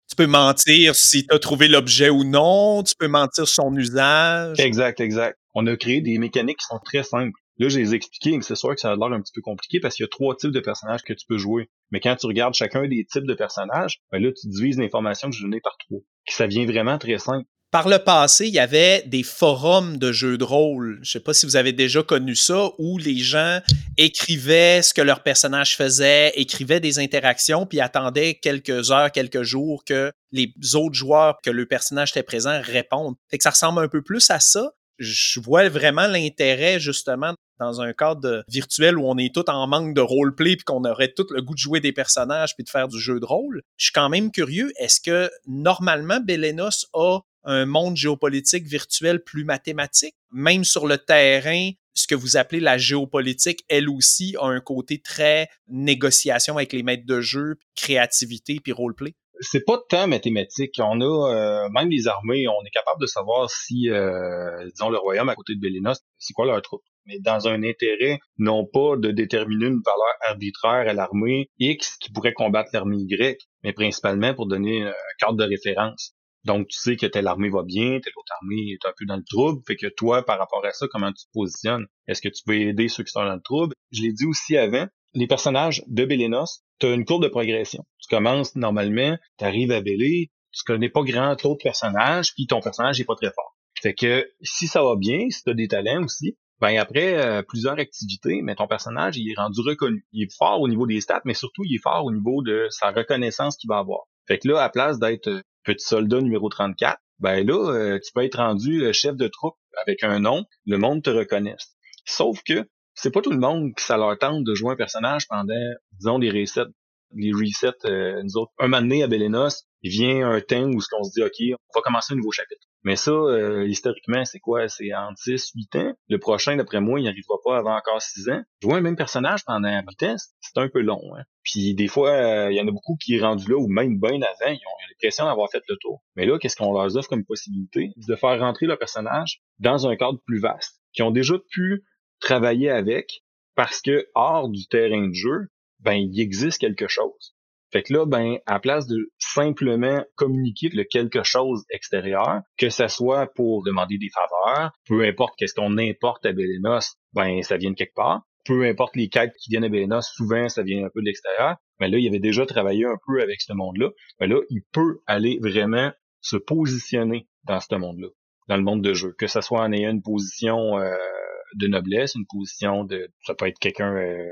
Tu peux mentir si tu as trouvé l'objet ou non. Tu peux mentir son usage. Exact, exact. On a créé des mécaniques qui sont très simples. Là, je les ai expliqués, mais c'est sûr que ça a l'air un petit peu compliqué parce qu'il y a trois types de personnages que tu peux jouer. Mais quand tu regardes chacun des types de personnages, ben là, tu divises l'information que je donnais par trois. Ça vient vraiment très simple. Par le passé, il y avait des forums de jeux de rôle. Je sais pas si vous avez déjà connu ça, où les gens écrivaient ce que leur personnage faisait, écrivaient des interactions, puis attendaient quelques heures, quelques jours que les autres joueurs que le personnage était présent répondent. Fait que ça ressemble un peu plus à ça, je vois vraiment l'intérêt justement dans un cadre virtuel où on est tout en manque de roleplay puis qu'on aurait tout le goût de jouer des personnages puis de faire du jeu de rôle. Je suis quand même curieux, est-ce que normalement Belenos a un monde géopolitique virtuel plus mathématique, même sur le terrain, ce que vous appelez la géopolitique, elle aussi a un côté très négociation avec les maîtres de jeu, créativité puis roleplay? C'est pas tant mathématique. On a euh, même les armées, on est capable de savoir si, euh, disons, le royaume à côté de Bélinos, c'est quoi leur troupe. Mais dans un intérêt, non pas de déterminer une valeur arbitraire à l'armée X qui pourrait combattre l'armée Y, mais principalement pour donner un cadre de référence. Donc, tu sais que telle armée va bien, telle autre armée est un peu dans le trouble. Fait que toi, par rapport à ça, comment tu te positionnes? Est-ce que tu peux aider ceux qui sont dans le trouble? Je l'ai dit aussi avant, les personnages de Bélénos, tu as une courbe de progression. Tu commences normalement, tu arrives à Bélé, tu connais pas grand autre personnage, puis ton personnage est pas très fort. Fait que si ça va bien, si tu as des talents aussi, ben après euh, plusieurs activités, mais ton personnage il est rendu reconnu. Il est fort au niveau des stats, mais surtout il est fort au niveau de sa reconnaissance qu'il va avoir. Fait que là, à place d'être euh, petit soldat numéro 34, ben là, euh, tu peux être rendu chef de troupe avec un nom, le monde te reconnaisse. Sauf que c'est pas tout le monde qui ça leur tente de jouer un personnage pendant, disons, des resets. Les resets, euh, nous autres. Un moment à Belenos, il vient un temps où ce qu'on se dit, OK, on va commencer un nouveau chapitre. Mais ça, euh, historiquement, c'est quoi? C'est en 10, 8 ans? Le prochain, d'après moi, il n'arrivera pas avant encore 6 ans. Jouer un même personnage pendant 8 ans, c'est un peu long. Hein? Puis des fois, euh, il y en a beaucoup qui est rendu là, ou même bien avant, ils ont l'impression d'avoir fait le tour. Mais là, qu'est-ce qu'on leur offre comme possibilité? De faire rentrer le personnage dans un cadre plus vaste, qui ont déjà pu travailler avec parce que hors du terrain de jeu, ben il existe quelque chose. Fait que là, ben, à place de simplement communiquer le quelque chose extérieur, que ce soit pour demander des faveurs, peu importe qu'est-ce qu'on importe à Belenos, ben, ça vient de quelque part. Peu importe les quêtes qui viennent à Belenos, souvent, ça vient un peu de l'extérieur. mais là, il avait déjà travaillé un peu avec ce monde-là. Mais là, il peut aller vraiment se positionner dans ce monde-là, dans le monde de jeu. Que ce soit en ayant une position euh, de noblesse, une position de... Ça peut être quelqu'un euh,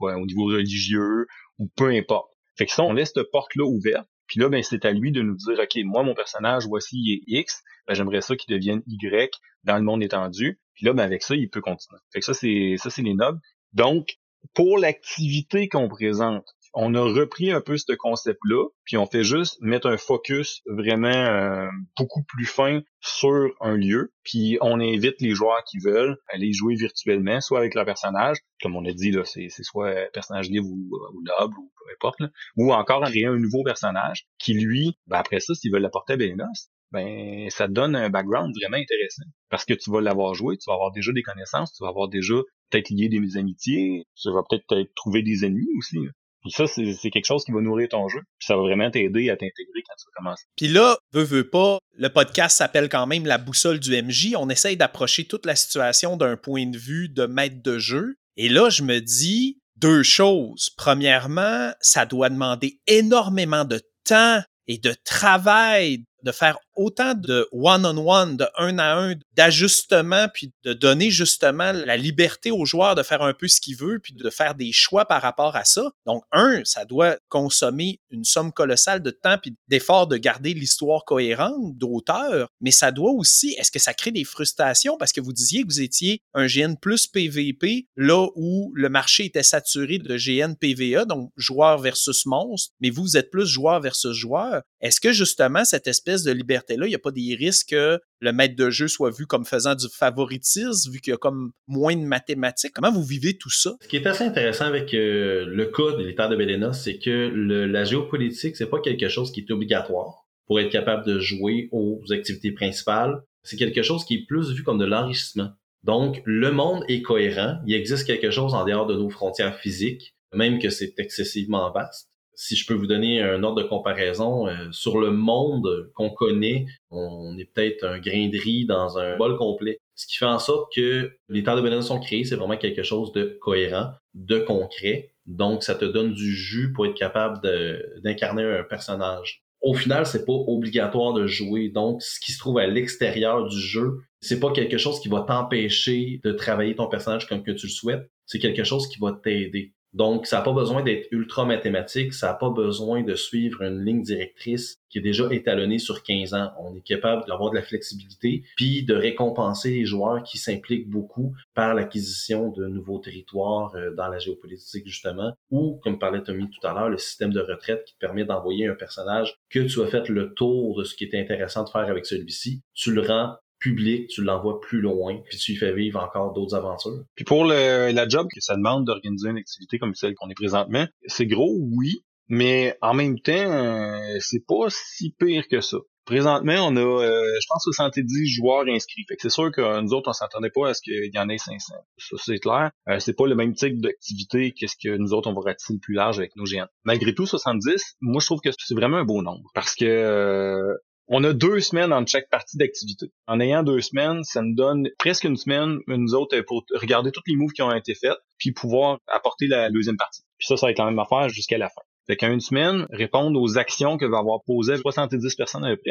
au niveau religieux, ou peu importe. Fait que ça, on laisse cette porte-là ouverte. Puis là, ben, c'est à lui de nous dire, OK, moi, mon personnage, voici, il est X. Ben, j'aimerais ça qu'il devienne Y dans le monde étendu. Puis là, ben, avec ça, il peut continuer. Fait que ça, c'est, ça, c'est les nobles. Donc, pour l'activité qu'on présente, on a repris un peu ce concept-là, puis on fait juste mettre un focus vraiment euh, beaucoup plus fin sur un lieu, puis on invite les joueurs qui veulent aller jouer virtuellement, soit avec leur personnage, comme on a dit, là, c'est, soit personnage libre ou, ou noble, ou peu importe, ou encore créer un nouveau personnage qui, lui, ben après ça, s'ils veulent l'apporter à Bélinos, ben ça donne un background vraiment intéressant. Parce que tu vas l'avoir joué, tu vas avoir déjà des connaissances, tu vas avoir déjà peut-être lié des amitiés, tu vas peut-être trouver des ennemis aussi. Puis ça, c'est quelque chose qui va nourrir ton jeu. Puis ça va vraiment t'aider à t'intégrer quand tu vas commencer. Puis là, veux, veux pas, le podcast s'appelle quand même La boussole du MJ. On essaye d'approcher toute la situation d'un point de vue de maître de jeu. Et là, je me dis deux choses. Premièrement, ça doit demander énormément de temps et de travail de faire autant de one-on-one, de un à un, d'ajustement, puis de donner justement la liberté aux joueurs de faire un peu ce qu'ils veulent, puis de faire des choix par rapport à ça. Donc, un, ça doit consommer une somme colossale de temps puis d'efforts de garder l'histoire cohérente d'auteur, mais ça doit aussi, est-ce que ça crée des frustrations? Parce que vous disiez que vous étiez un GN plus PVP, là où le marché était saturé de GN PVA, donc joueur versus monstre, mais vous êtes plus joueur versus joueur. Est-ce que justement cette espèce de il n'y a pas des risques que le maître de jeu soit vu comme faisant du favoritisme, vu qu'il y a comme moins de mathématiques. Comment vous vivez tout ça? Ce qui est assez intéressant avec euh, le cas de l'État de Belena, c'est que la géopolitique, c'est pas quelque chose qui est obligatoire pour être capable de jouer aux activités principales. C'est quelque chose qui est plus vu comme de l'enrichissement. Donc, le monde est cohérent. Il existe quelque chose en dehors de nos frontières physiques, même que c'est excessivement vaste si je peux vous donner un ordre de comparaison, euh, sur le monde qu'on connaît, on est peut-être un grain de riz dans un bol complet. Ce qui fait en sorte que les temps de bonheur sont créés, c'est vraiment quelque chose de cohérent, de concret. Donc, ça te donne du jus pour être capable d'incarner un personnage. Au final, c'est pas obligatoire de jouer. Donc, ce qui se trouve à l'extérieur du jeu, c'est pas quelque chose qui va t'empêcher de travailler ton personnage comme que tu le souhaites. C'est quelque chose qui va t'aider. Donc, ça n'a pas besoin d'être ultra mathématique, ça n'a pas besoin de suivre une ligne directrice qui est déjà étalonnée sur 15 ans. On est capable d'avoir de la flexibilité, puis de récompenser les joueurs qui s'impliquent beaucoup par l'acquisition de nouveaux territoires euh, dans la géopolitique, justement, ou, comme parlait Tommy tout à l'heure, le système de retraite qui permet d'envoyer un personnage que tu as fait le tour de ce qui était intéressant de faire avec celui-ci, tu le rends public, tu l'envoies plus loin, puis tu lui fais vivre encore d'autres aventures. Puis pour le, la job que ça demande d'organiser une activité comme celle qu'on est présentement, c'est gros, oui, mais en même temps, euh, c'est pas si pire que ça. Présentement, on a, euh, je pense, 70 joueurs inscrits. Fait que c'est sûr que nous autres, on s'attendait pas à ce qu'il y en ait 500. Ça, c'est clair. Euh, c'est pas le même type d'activité qu'est-ce que nous autres, on va ratisser plus large avec nos géants. Malgré tout, 70, moi, je trouve que c'est vraiment un beau nombre. Parce que on a deux semaines entre chaque partie d'activité. En ayant deux semaines, ça nous donne presque une semaine, nous autres, pour regarder tous les moves qui ont été faits, puis pouvoir apporter la deuxième partie. Puis ça, ça va être la même affaire jusqu'à la fin. Fait qu'en une semaine, répondre aux actions que va avoir posées 70 personnes à peu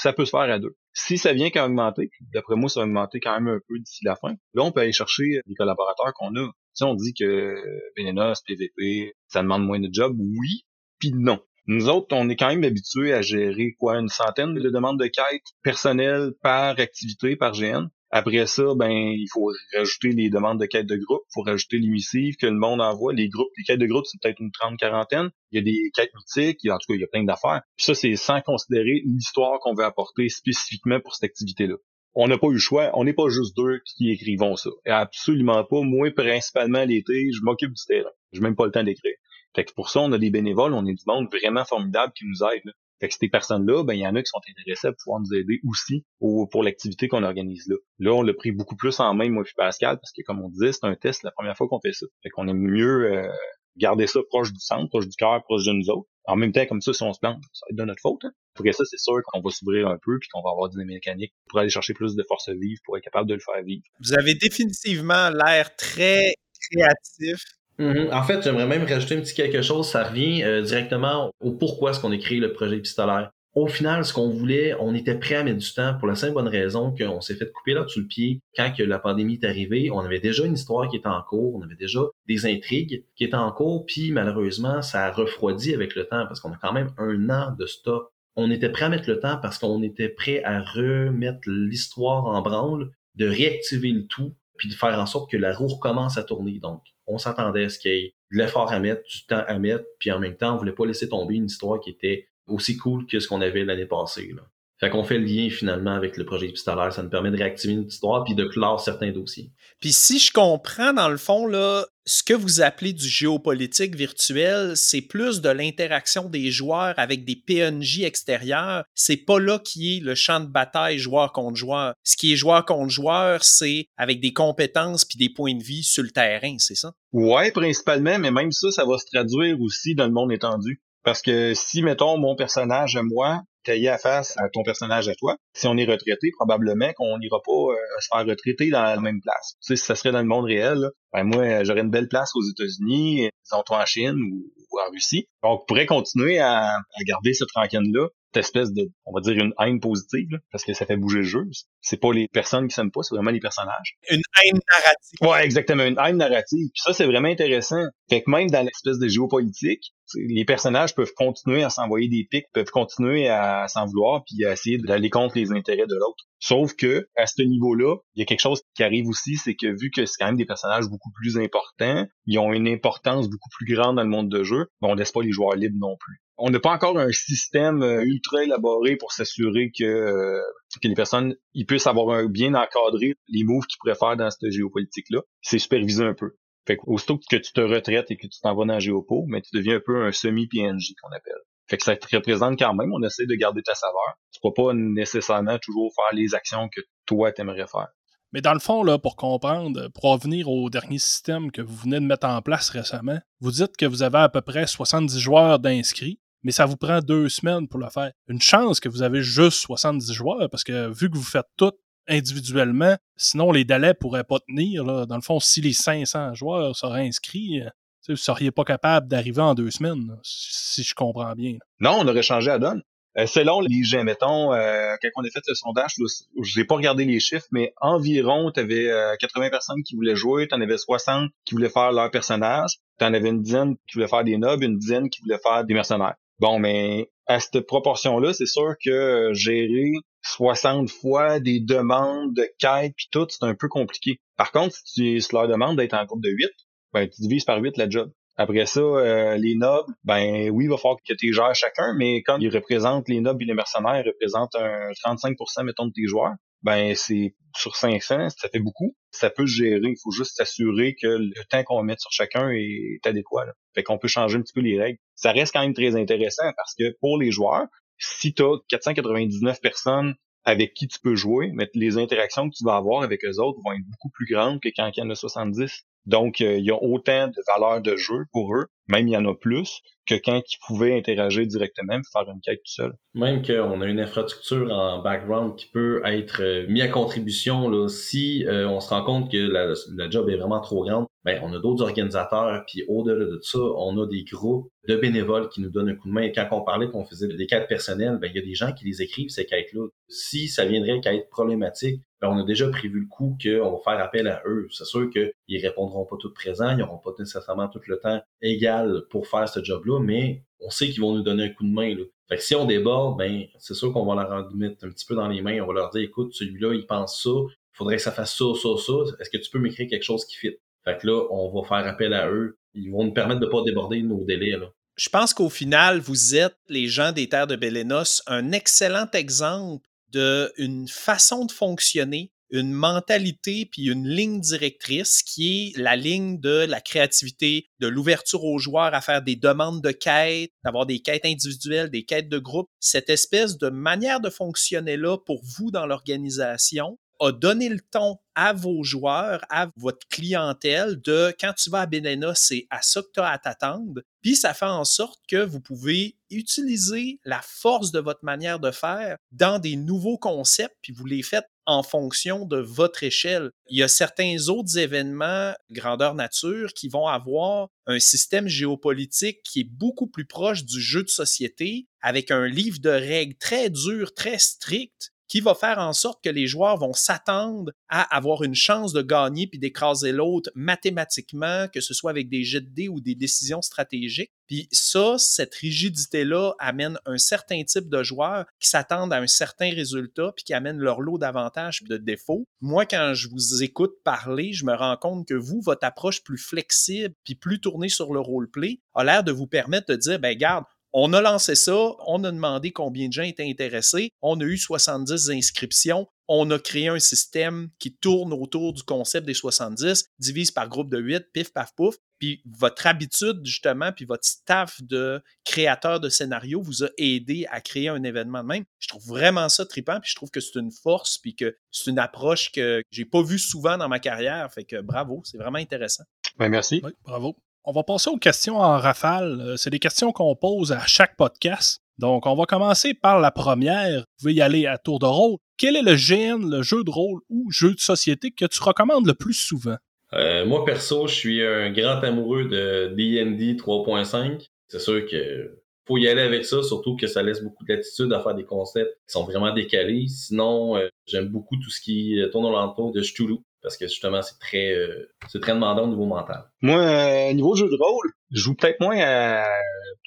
ça peut se faire à deux. Si ça vient qu'à augmenter, d'après moi, ça va augmenter quand même un peu d'ici la fin, là, on peut aller chercher les collaborateurs qu'on a. Si on dit que Venenos, PVP, ça demande moins de job, oui, puis non. Nous autres, on est quand même habitués à gérer quoi une centaine de demandes de quête personnelles par activité, par GN. Après ça, ben il faut rajouter les demandes de quête de groupe, il faut rajouter les missives que le monde envoie. Les groupes, les quêtes de groupe, c'est peut-être une trente, quarantaine. Il y a des quêtes mythiques, en tout cas, il y a plein d'affaires. Puis ça, c'est sans considérer l'histoire qu'on veut apporter spécifiquement pour cette activité-là. On n'a pas eu le choix, on n'est pas juste deux qui écrivons ça. Absolument pas. Moi, principalement l'été, je m'occupe du terrain. J'ai même pas le temps d'écrire. Fait que pour ça, on a des bénévoles, on est du monde vraiment formidable qui nous aide. Là. Fait que ces personnes-là, ben il y en a qui sont intéressés à pouvoir nous aider aussi pour l'activité qu'on organise là. Là, on l'a pris beaucoup plus en main, moi et Pascal, parce que comme on disait, c'est un test la première fois qu'on fait ça. Fait qu'on aime mieux euh, garder ça proche du centre, proche du cœur, proche de nous autres. En même temps, comme ça, si on se plante, ça va être de notre faute. Hein. Après ça, c'est sûr qu'on va s'ouvrir un peu puis qu'on va avoir des mécaniques pour aller chercher plus de force vive pour être capable de le faire vivre. Vous avez définitivement l'air très créatif Mm-hmm. En fait, j'aimerais même rajouter un petit quelque chose. Ça revient euh, directement au pourquoi est-ce qu'on a créé le projet épistolaire. Au final, ce qu'on voulait, on était prêt à mettre du temps pour la simple bonne raison qu'on s'est fait couper là sous le pied quand que la pandémie est arrivée. On avait déjà une histoire qui était en cours, on avait déjà des intrigues qui étaient en cours, puis malheureusement, ça a refroidi avec le temps parce qu'on a quand même un an de stock. On était prêt à mettre le temps parce qu'on était prêt à remettre l'histoire en branle, de réactiver le tout, puis de faire en sorte que la roue recommence à tourner. Donc, on s'attendait à ce qu'il y ait de l'effort à mettre, du temps à mettre, puis en même temps, on voulait pas laisser tomber une histoire qui était aussi cool que ce qu'on avait l'année passée. Là. Fait qu'on fait le lien finalement avec le projet épistolaire. Ça nous permet de réactiver notre histoire puis de clore certains dossiers. Puis si je comprends, dans le fond, là, ce que vous appelez du géopolitique virtuel, c'est plus de l'interaction des joueurs avec des PNJ extérieurs. C'est pas là qui est le champ de bataille joueur contre joueur. Ce qui est joueur contre joueur, c'est avec des compétences puis des points de vie sur le terrain, c'est ça? Ouais, principalement, mais même ça, ça va se traduire aussi dans le monde étendu. Parce que si, mettons, mon personnage à moi taillé à face à ton personnage à toi, si on est retraité, probablement qu'on n'ira pas euh, se faire retraiter dans la même place. Tu sais, si ça serait dans le monde réel, ben moi, j'aurais une belle place aux États-Unis, disons toi en Chine ou, en Russie. Donc, on pourrait continuer à, garder cette rencontre-là espèce de, on va dire, une haine positive, parce que ça fait bouger le jeu. C'est pas les personnes qui s'aiment pas, c'est vraiment les personnages. Une haine narrative. Ouais, exactement, une haine narrative. Puis ça, c'est vraiment intéressant. Fait que même dans l'espèce de géopolitique, les personnages peuvent continuer à s'envoyer des pics, peuvent continuer à s'en vouloir, puis à essayer d'aller contre les intérêts de l'autre. Sauf que à ce niveau-là, il y a quelque chose qui arrive aussi, c'est que vu que c'est quand même des personnages beaucoup plus importants, ils ont une importance beaucoup plus grande dans le monde de jeu, ben on laisse pas les joueurs libres non plus on n'a pas encore un système euh, ultra élaboré pour s'assurer que, euh, que les personnes ils puissent avoir un, bien encadré les moves qu'ils pourraient faire dans cette géopolitique-là. C'est supervisé un peu. Fait que aussitôt que tu te retraites et que tu t'en vas dans géopo, mais tu deviens un peu un semi-PNJ qu'on appelle. Fait que ça te représente quand même, on essaie de garder ta saveur. Tu ne pas nécessairement toujours faire les actions que toi t'aimerais faire. Mais dans le fond, là, pour comprendre, pour revenir au dernier système que vous venez de mettre en place récemment, vous dites que vous avez à peu près 70 joueurs d'inscrits, mais ça vous prend deux semaines pour le faire. Une chance que vous avez juste 70 joueurs, parce que vu que vous faites tout individuellement, sinon les délais pourraient pas tenir. Là. Dans le fond, si les 500 joueurs seraient inscrits, euh, vous seriez pas capable d'arriver en deux semaines, si je comprends bien. Non, on aurait changé à donne. Euh, selon les gens, mettons, euh, quand on a fait le sondage, je n'ai pas regardé les chiffres, mais environ, tu avais 80 personnes qui voulaient jouer, tu en avais 60 qui voulaient faire leur personnage, tu en avais une dizaine qui voulaient faire des nobs, une dizaine qui voulaient faire des mercenaires. Bon, mais à cette proportion-là, c'est sûr que gérer 60 fois des demandes de quête puis tout, c'est un peu compliqué. Par contre, si tu leur demande d'être en groupe de 8, ben tu divises par 8 la job. Après ça, euh, les nobles, ben oui, il va falloir que tu gères chacun, mais quand ils représentent les nobles et les mercenaires, ils représentent un 35% mettons de tes joueurs, ben c'est sur 500, ça fait beaucoup. Ça peut se gérer, il faut juste s'assurer que le temps qu'on va mettre sur chacun est adéquat. Là. Fait qu'on peut changer un petit peu les règles. Ça reste quand même très intéressant parce que pour les joueurs, si tu as 499 personnes avec qui tu peux jouer, mais les interactions que tu vas avoir avec eux autres vont être beaucoup plus grandes que quand il y en a 70. Donc, euh, il y a autant de valeur de jeu pour eux, même il y en a plus, que quand ils pouvaient interagir directement et faire une quête tout seul. Même qu'on a une infrastructure en background qui peut être euh, mise à contribution là, si euh, on se rend compte que la, la job est vraiment trop grande. Ben, on a d'autres organisateurs, puis au-delà de ça, on a des groupes de bénévoles qui nous donnent un coup de main. Et quand on parlait qu'on faisait des quêtes personnelles, ben, il y a des gens qui les écrivent, ces quêtes-là. Si ça viendrait qu'à être problématique, ben, on a déjà prévu le coup qu'on va faire appel à eux. C'est sûr qu'ils répondront pas tout présents, ils n'auront pas nécessairement tout le temps égal pour faire ce job-là, mais on sait qu'ils vont nous donner un coup de main. Là. Fait que si on déborde, ben c'est sûr qu'on va leur mettre un petit peu dans les mains. On va leur dire, écoute, celui-là, il pense ça, il faudrait que ça fasse ça, ça, ça. Est-ce que tu peux m'écrire quelque chose qui fit? Fait que là, on va faire appel à eux. Ils vont nous permettre de pas déborder nos délais. Là. Je pense qu'au final, vous êtes, les gens des terres de Bélénos, un excellent exemple d'une façon de fonctionner une mentalité puis une ligne directrice qui est la ligne de la créativité, de l'ouverture aux joueurs à faire des demandes de quêtes, d'avoir des quêtes individuelles, des quêtes de groupe. Cette espèce de manière de fonctionner là pour vous dans l'organisation a le ton à vos joueurs, à votre clientèle de quand tu vas à Benena, c'est à ça que tu as à t'attendre. Puis ça fait en sorte que vous pouvez utiliser la force de votre manière de faire dans des nouveaux concepts, puis vous les faites en fonction de votre échelle. Il y a certains autres événements grandeur nature qui vont avoir un système géopolitique qui est beaucoup plus proche du jeu de société avec un livre de règles très dur, très strict qui va faire en sorte que les joueurs vont s'attendre à avoir une chance de gagner puis d'écraser l'autre mathématiquement, que ce soit avec des jets de dés ou des décisions stratégiques. Puis ça, cette rigidité-là amène un certain type de joueurs qui s'attendent à un certain résultat puis qui amènent leur lot d'avantages et de défauts. Moi, quand je vous écoute parler, je me rends compte que vous, votre approche plus flexible puis plus tournée sur le roleplay a l'air de vous permettre de dire, ben garde, on a lancé ça, on a demandé combien de gens étaient intéressés, on a eu 70 inscriptions, on a créé un système qui tourne autour du concept des 70, divise par groupe de 8, pif, paf, pouf. Puis votre habitude, justement, puis votre staff de créateurs de scénarios vous a aidé à créer un événement de même. Je trouve vraiment ça trippant, puis je trouve que c'est une force, puis que c'est une approche que j'ai pas vue souvent dans ma carrière. Fait que bravo, c'est vraiment intéressant. Ben, merci. Oui, bravo. On va passer aux questions en rafale. Euh, c'est des questions qu'on pose à chaque podcast. Donc, on va commencer par la première. Vous pouvez y aller à tour de rôle. Quel est le GN, le jeu de rôle ou jeu de société que tu recommandes le plus souvent? Euh, moi, perso, je suis un grand amoureux de D&D 3.5. C'est sûr que faut y aller avec ça, surtout que ça laisse beaucoup d'attitude à faire des concepts qui sont vraiment décalés. Sinon, euh, j'aime beaucoup tout ce qui tourne au l'entour de Cthulhu parce que justement, c'est très, euh, c'est très demandant au niveau mental. Moi, euh, niveau jeu de rôle, je joue peut-être moins à,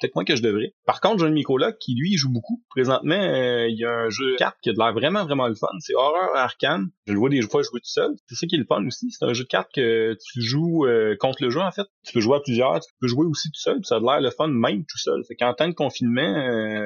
peut-être moins que je devrais. Par contre, j'ai un mycologue qui, lui, joue beaucoup. Présentement, euh, il y a un jeu de cartes qui a de l'air vraiment, vraiment le fun. C'est Horror Arcane. Je le vois des fois jouer tout seul. C'est ça qui est le fun aussi. C'est un jeu de cartes que tu joues euh, contre le jeu, en fait. Tu peux jouer à plusieurs, tu peux jouer aussi tout seul. Ça a l'air le fun même tout seul. Fait qu'en temps de confinement,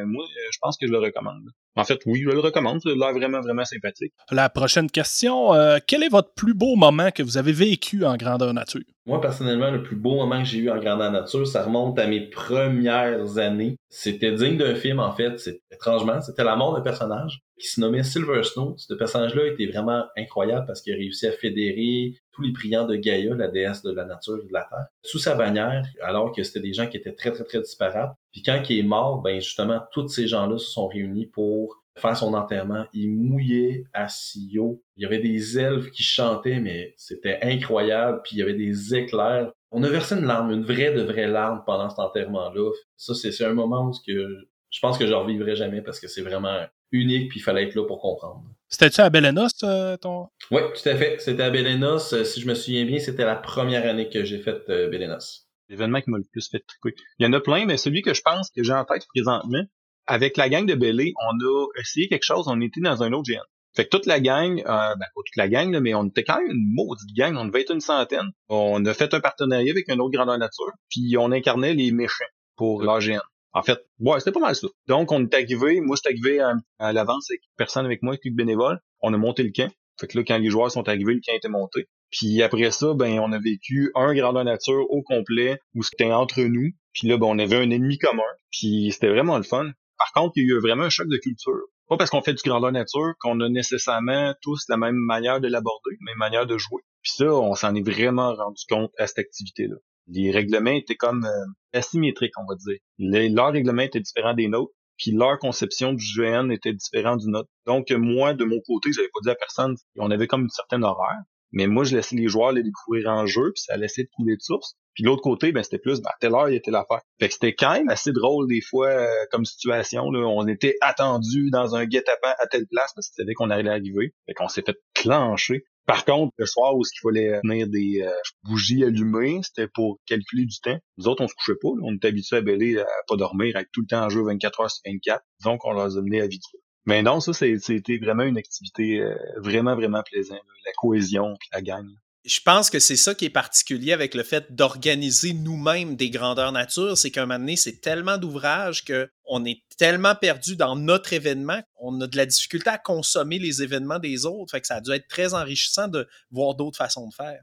moi, je pense que je le recommande. En fait, oui, je le recommande. Ça a l'air vraiment, vraiment sympathique. La prochaine question. quel est votre plus beau moment que vous avez vécu en grandeur nature? Moi, personnellement, le plus beau moment que j'ai eu en grandeur nature, ça remonte à mes premières années. C'était digne d'un film, en fait. C'est étrangement, c'était la mort d'un personnage qui se nommait Silver Snow. Ce personnage-là était vraiment incroyable parce qu'il a réussi à fédérer tous les priants de Gaïa, la déesse de la nature et de la terre, sous sa bannière, alors que c'était des gens qui étaient très, très, très disparates. Puis quand il est mort, ben justement, tous ces gens-là se sont réunis pour faire son enterrement. Il mouillait à Sio. Il y avait des elfes qui chantaient, mais c'était incroyable. Puis il y avait des éclairs. On a versé une larme, une vraie de vraie larme pendant cet enterrement-là. Ça, c'est un moment où je pense que je revivrai jamais parce que c'est vraiment unique, puis il fallait être là pour comprendre. C'était-tu à Belenos, euh, ton... Oui, tout à fait. C'était à Belenos. Euh, si je me souviens bien, c'était la première année que j'ai fait euh, Belenos. L'événement qui m'a le plus fait triper. Il y en a plein, mais celui que je pense que j'ai en tête présentement, avec la gang de Bélé, on a essayé quelque chose, on était dans un autre GN. Fait que toute la gang, euh, ben pas toute la gang, mais on était quand même une maudite gang, on devait être une centaine. On a fait un partenariat avec un autre grandeur nature, puis on incarnait les méchants pour l'AGN. En fait, ouais, c'était pas mal ça. Donc on est arrivé, moi j'étais arrivé à, l'avance avec personne avec moi, avec le bénévole. On a monté le camp. Fait que là, quand les joueurs sont arrivés, le camp était monté. Puis après ça, ben on a vécu un grandeur nature au complet où c'était entre nous. Puis là, ben, on avait un ennemi commun. Puis c'était vraiment le fun. Par contre, il y a eu vraiment un choc de culture. Pas parce qu'on fait du grandeur nature qu'on a nécessairement tous la même manière de l'aborder, la même manière de jouer. Puis ça, on s'en est vraiment rendu compte à cette activité-là. Les règlements étaient comme euh, asymétriques, on va dire. Les, leurs règlements étaient différents des nôtres, puis leur conception du GN était différente du nôtre. Donc moi, de mon côté, j'avais pas dit à personne, on avait comme une certaine horreur. Mais moi, je laissais les joueurs les découvrir en jeu, puis ça laissait de couler de source. Puis l'autre côté, ben c'était plus, ben, à telle heure, il était l'affaire. Fait que c'était quand même assez drôle des fois euh, comme situation. Là. On était attendu dans un guet-apens à telle place parce que c'était qu'on allait arriver. Fait qu'on s'est fait clencher. Par contre, le soir où il fallait tenir des euh, bougies allumées, c'était pour calculer du temps. Nous autres, on se couchait pas. On était habitués à bêler, à pas dormir, à tout le temps en jeu 24 heures sur 24. Donc, on leur a amené habitués. Mais non, ça, c'était vraiment une activité euh, vraiment, vraiment plaisante. La cohésion, la gagne je pense que c'est ça qui est particulier avec le fait d'organiser nous-mêmes des grandeurs nature, c'est qu'un moment donné, c'est tellement d'ouvrages qu'on est tellement perdu dans notre événement, on a de la difficulté à consommer les événements des autres. Fait que ça a dû être très enrichissant de voir d'autres façons de faire.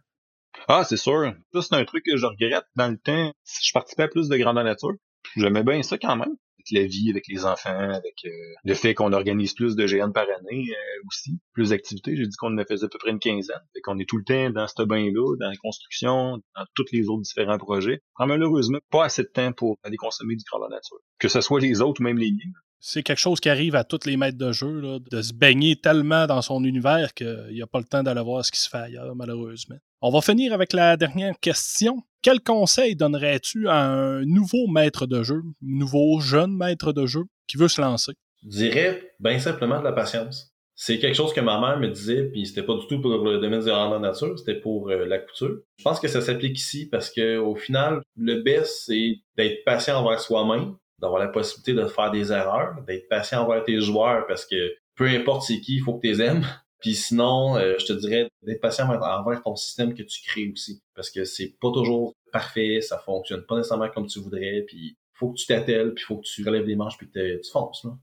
Ah, c'est sûr. Ça, c'est un truc que je regrette. Dans le temps, si je participais à plus de grandeur nature, j'aimais bien ça quand même. La vie, avec les enfants, avec euh, le fait qu'on organise plus de GN par année euh, aussi, plus d'activités. J'ai dit qu'on en faisait à peu près une quinzaine. Fait qu'on est tout le temps dans ce bain-là, dans la construction, dans tous les autres différents projets. malheureusement, pas assez de temps pour aller consommer du grand nature. Que ce soit les autres ou même les miens. C'est quelque chose qui arrive à tous les maîtres de jeu, de se baigner tellement dans son univers qu'il n'y a pas le temps d'aller voir ce qui se fait ailleurs, malheureusement. On va finir avec la dernière question. Quel conseil donnerais-tu à un nouveau maître de jeu, nouveau jeune maître de jeu qui veut se lancer? Je dirais bien simplement de la patience. C'est quelque chose que ma mère me disait, puis c'était pas du tout pour le domaine de la nature, c'était pour euh, la couture. Je pense que ça s'applique ici parce que au final, le best, c'est d'être patient envers soi-même, d'avoir la possibilité de faire des erreurs, d'être patient envers tes joueurs parce que peu importe c'est qui, il faut que tu les aimes. Puis sinon, euh, je te dirais d'être patient envers ton système que tu crées aussi. Parce que c'est pas toujours parfait, ça fonctionne pas nécessairement comme tu voudrais, puis faut que tu t'attelles, puis faut que tu relèves les manches, puis que tu fonces. Là.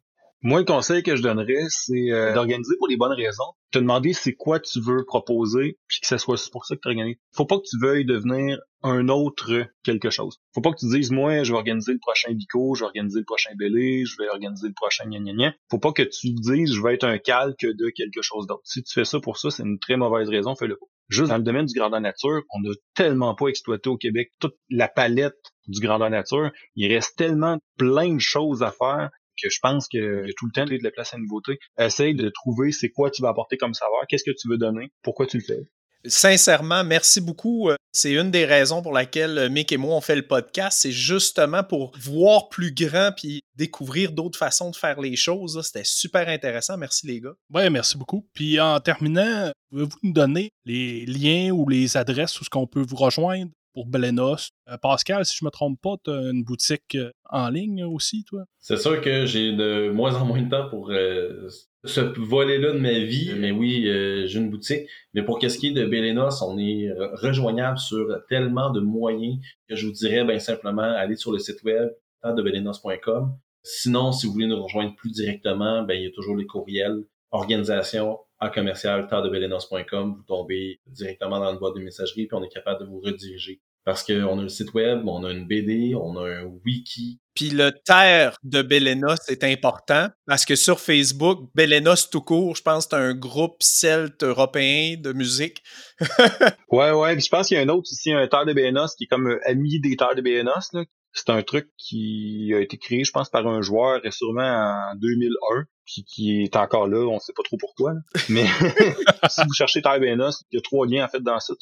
Moi, le conseil que je donnerais, c'est euh, d'organiser pour les bonnes raisons. Te demander c'est quoi tu veux proposer, puis que ce soit pour ça que tu organises. Faut pas que tu veuilles devenir un autre quelque chose. Faut pas que tu dises, moi, je vais organiser le prochain Bico, je vais organiser le prochain Bélé, je vais organiser le prochain gna gna gna. Faut pas que tu dises, je vais être un calque de quelque chose d'autre. Si tu fais ça pour ça, c'est une très mauvaise raison, fais-le pas. Juste dans le domaine du grandeur nature, on n'a tellement pas exploité au Québec toute la palette du grandeur nature. Il reste tellement plein de choses à faire que je pense que y a tout le temps de la place à nouveauté. Essaye de trouver c'est quoi tu vas apporter comme savoir, qu'est-ce que tu veux donner, pourquoi tu le fais. Sincèrement, merci beaucoup. Euh, c'est une des raisons pour laquelle euh, Mick et moi on fait le podcast, c'est justement pour voir plus grand puis découvrir d'autres façons de faire les choses. C'était super intéressant. Merci les gars. Ouais, merci beaucoup. Puis en terminant, pouvez-vous nous donner les liens ou les adresses où ce qu'on peut vous rejoindre? Pour Belenos. Euh, Pascal, si je me trompe pas, tu as une boutique euh, en ligne aussi, toi? C'est sûr que j'ai de moins en moins de temps pour euh, ce volet-là de ma vie. Mais oui, j'ai une boutique. Mais pour qu'est-ce qui est de Belenos, on est rejoignable sur tellement de moyens que je vous dirais bien simplement aller sur le site web de belenos.com. Sinon, si vous voulez nous rejoindre plus directement, ben, il y a toujours les courriels organisation à commercial vous tombez directement dans le boîte de messagerie puis on est capable de vous rediriger parce qu'on a le site web, on a une BD, on a un wiki. Puis le terre de Belenos est important parce que sur Facebook, Belenos tout court, je pense que c'est un groupe celte européen de musique. ouais, ouais. Puis je pense qu'il y a un autre aussi, un terre de Belenos qui est comme ami des terres de Belenos. C'est un truc qui a été créé, je pense, par un joueur sûrement en 2001 qui, est encore là, on sait pas trop pourquoi. Mais si vous cherchez BNOS, il y a trois liens en fait dans ça.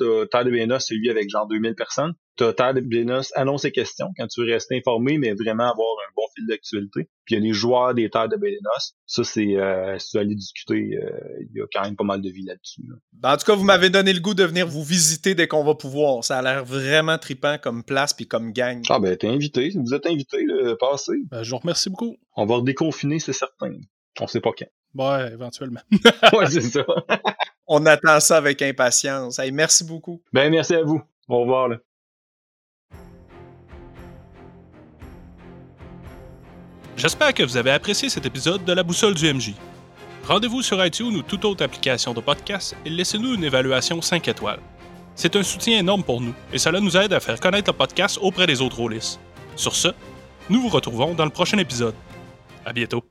BNOS, c'est lui avec genre 2000 personnes. T'as Terre de BNOS, annonce et questions, quand tu veux rester informé, mais vraiment avoir un bon fil d'actualité. Puis il y a les joueurs des Terres de BNOS. Ça, c'est euh, si tu veux aller discuter, euh, il y a quand même pas mal de vie là-dessus. Ben, en tout cas, vous m'avez donné le goût de venir vous visiter dès qu'on va pouvoir. Ça a l'air vraiment tripant comme place puis comme gang. Ah ben t'es invité, vous êtes invité, de passer. Ben, je vous remercie beaucoup. On va redéconfiner, c'est certain. On sait pas quand. Ouais, éventuellement. ouais, c'est ça. On attend ça avec impatience. merci beaucoup. Ben, merci à vous. Au revoir, là. J'espère que vous avez apprécié cet épisode de La Boussole du MJ. Rendez-vous sur iTunes ou toute autre application de podcast et laissez-nous une évaluation 5 étoiles. C'est un soutien énorme pour nous et cela nous aide à faire connaître le podcast auprès des autres rôlistes. Sur ce, nous vous retrouvons dans le prochain épisode. À bientôt.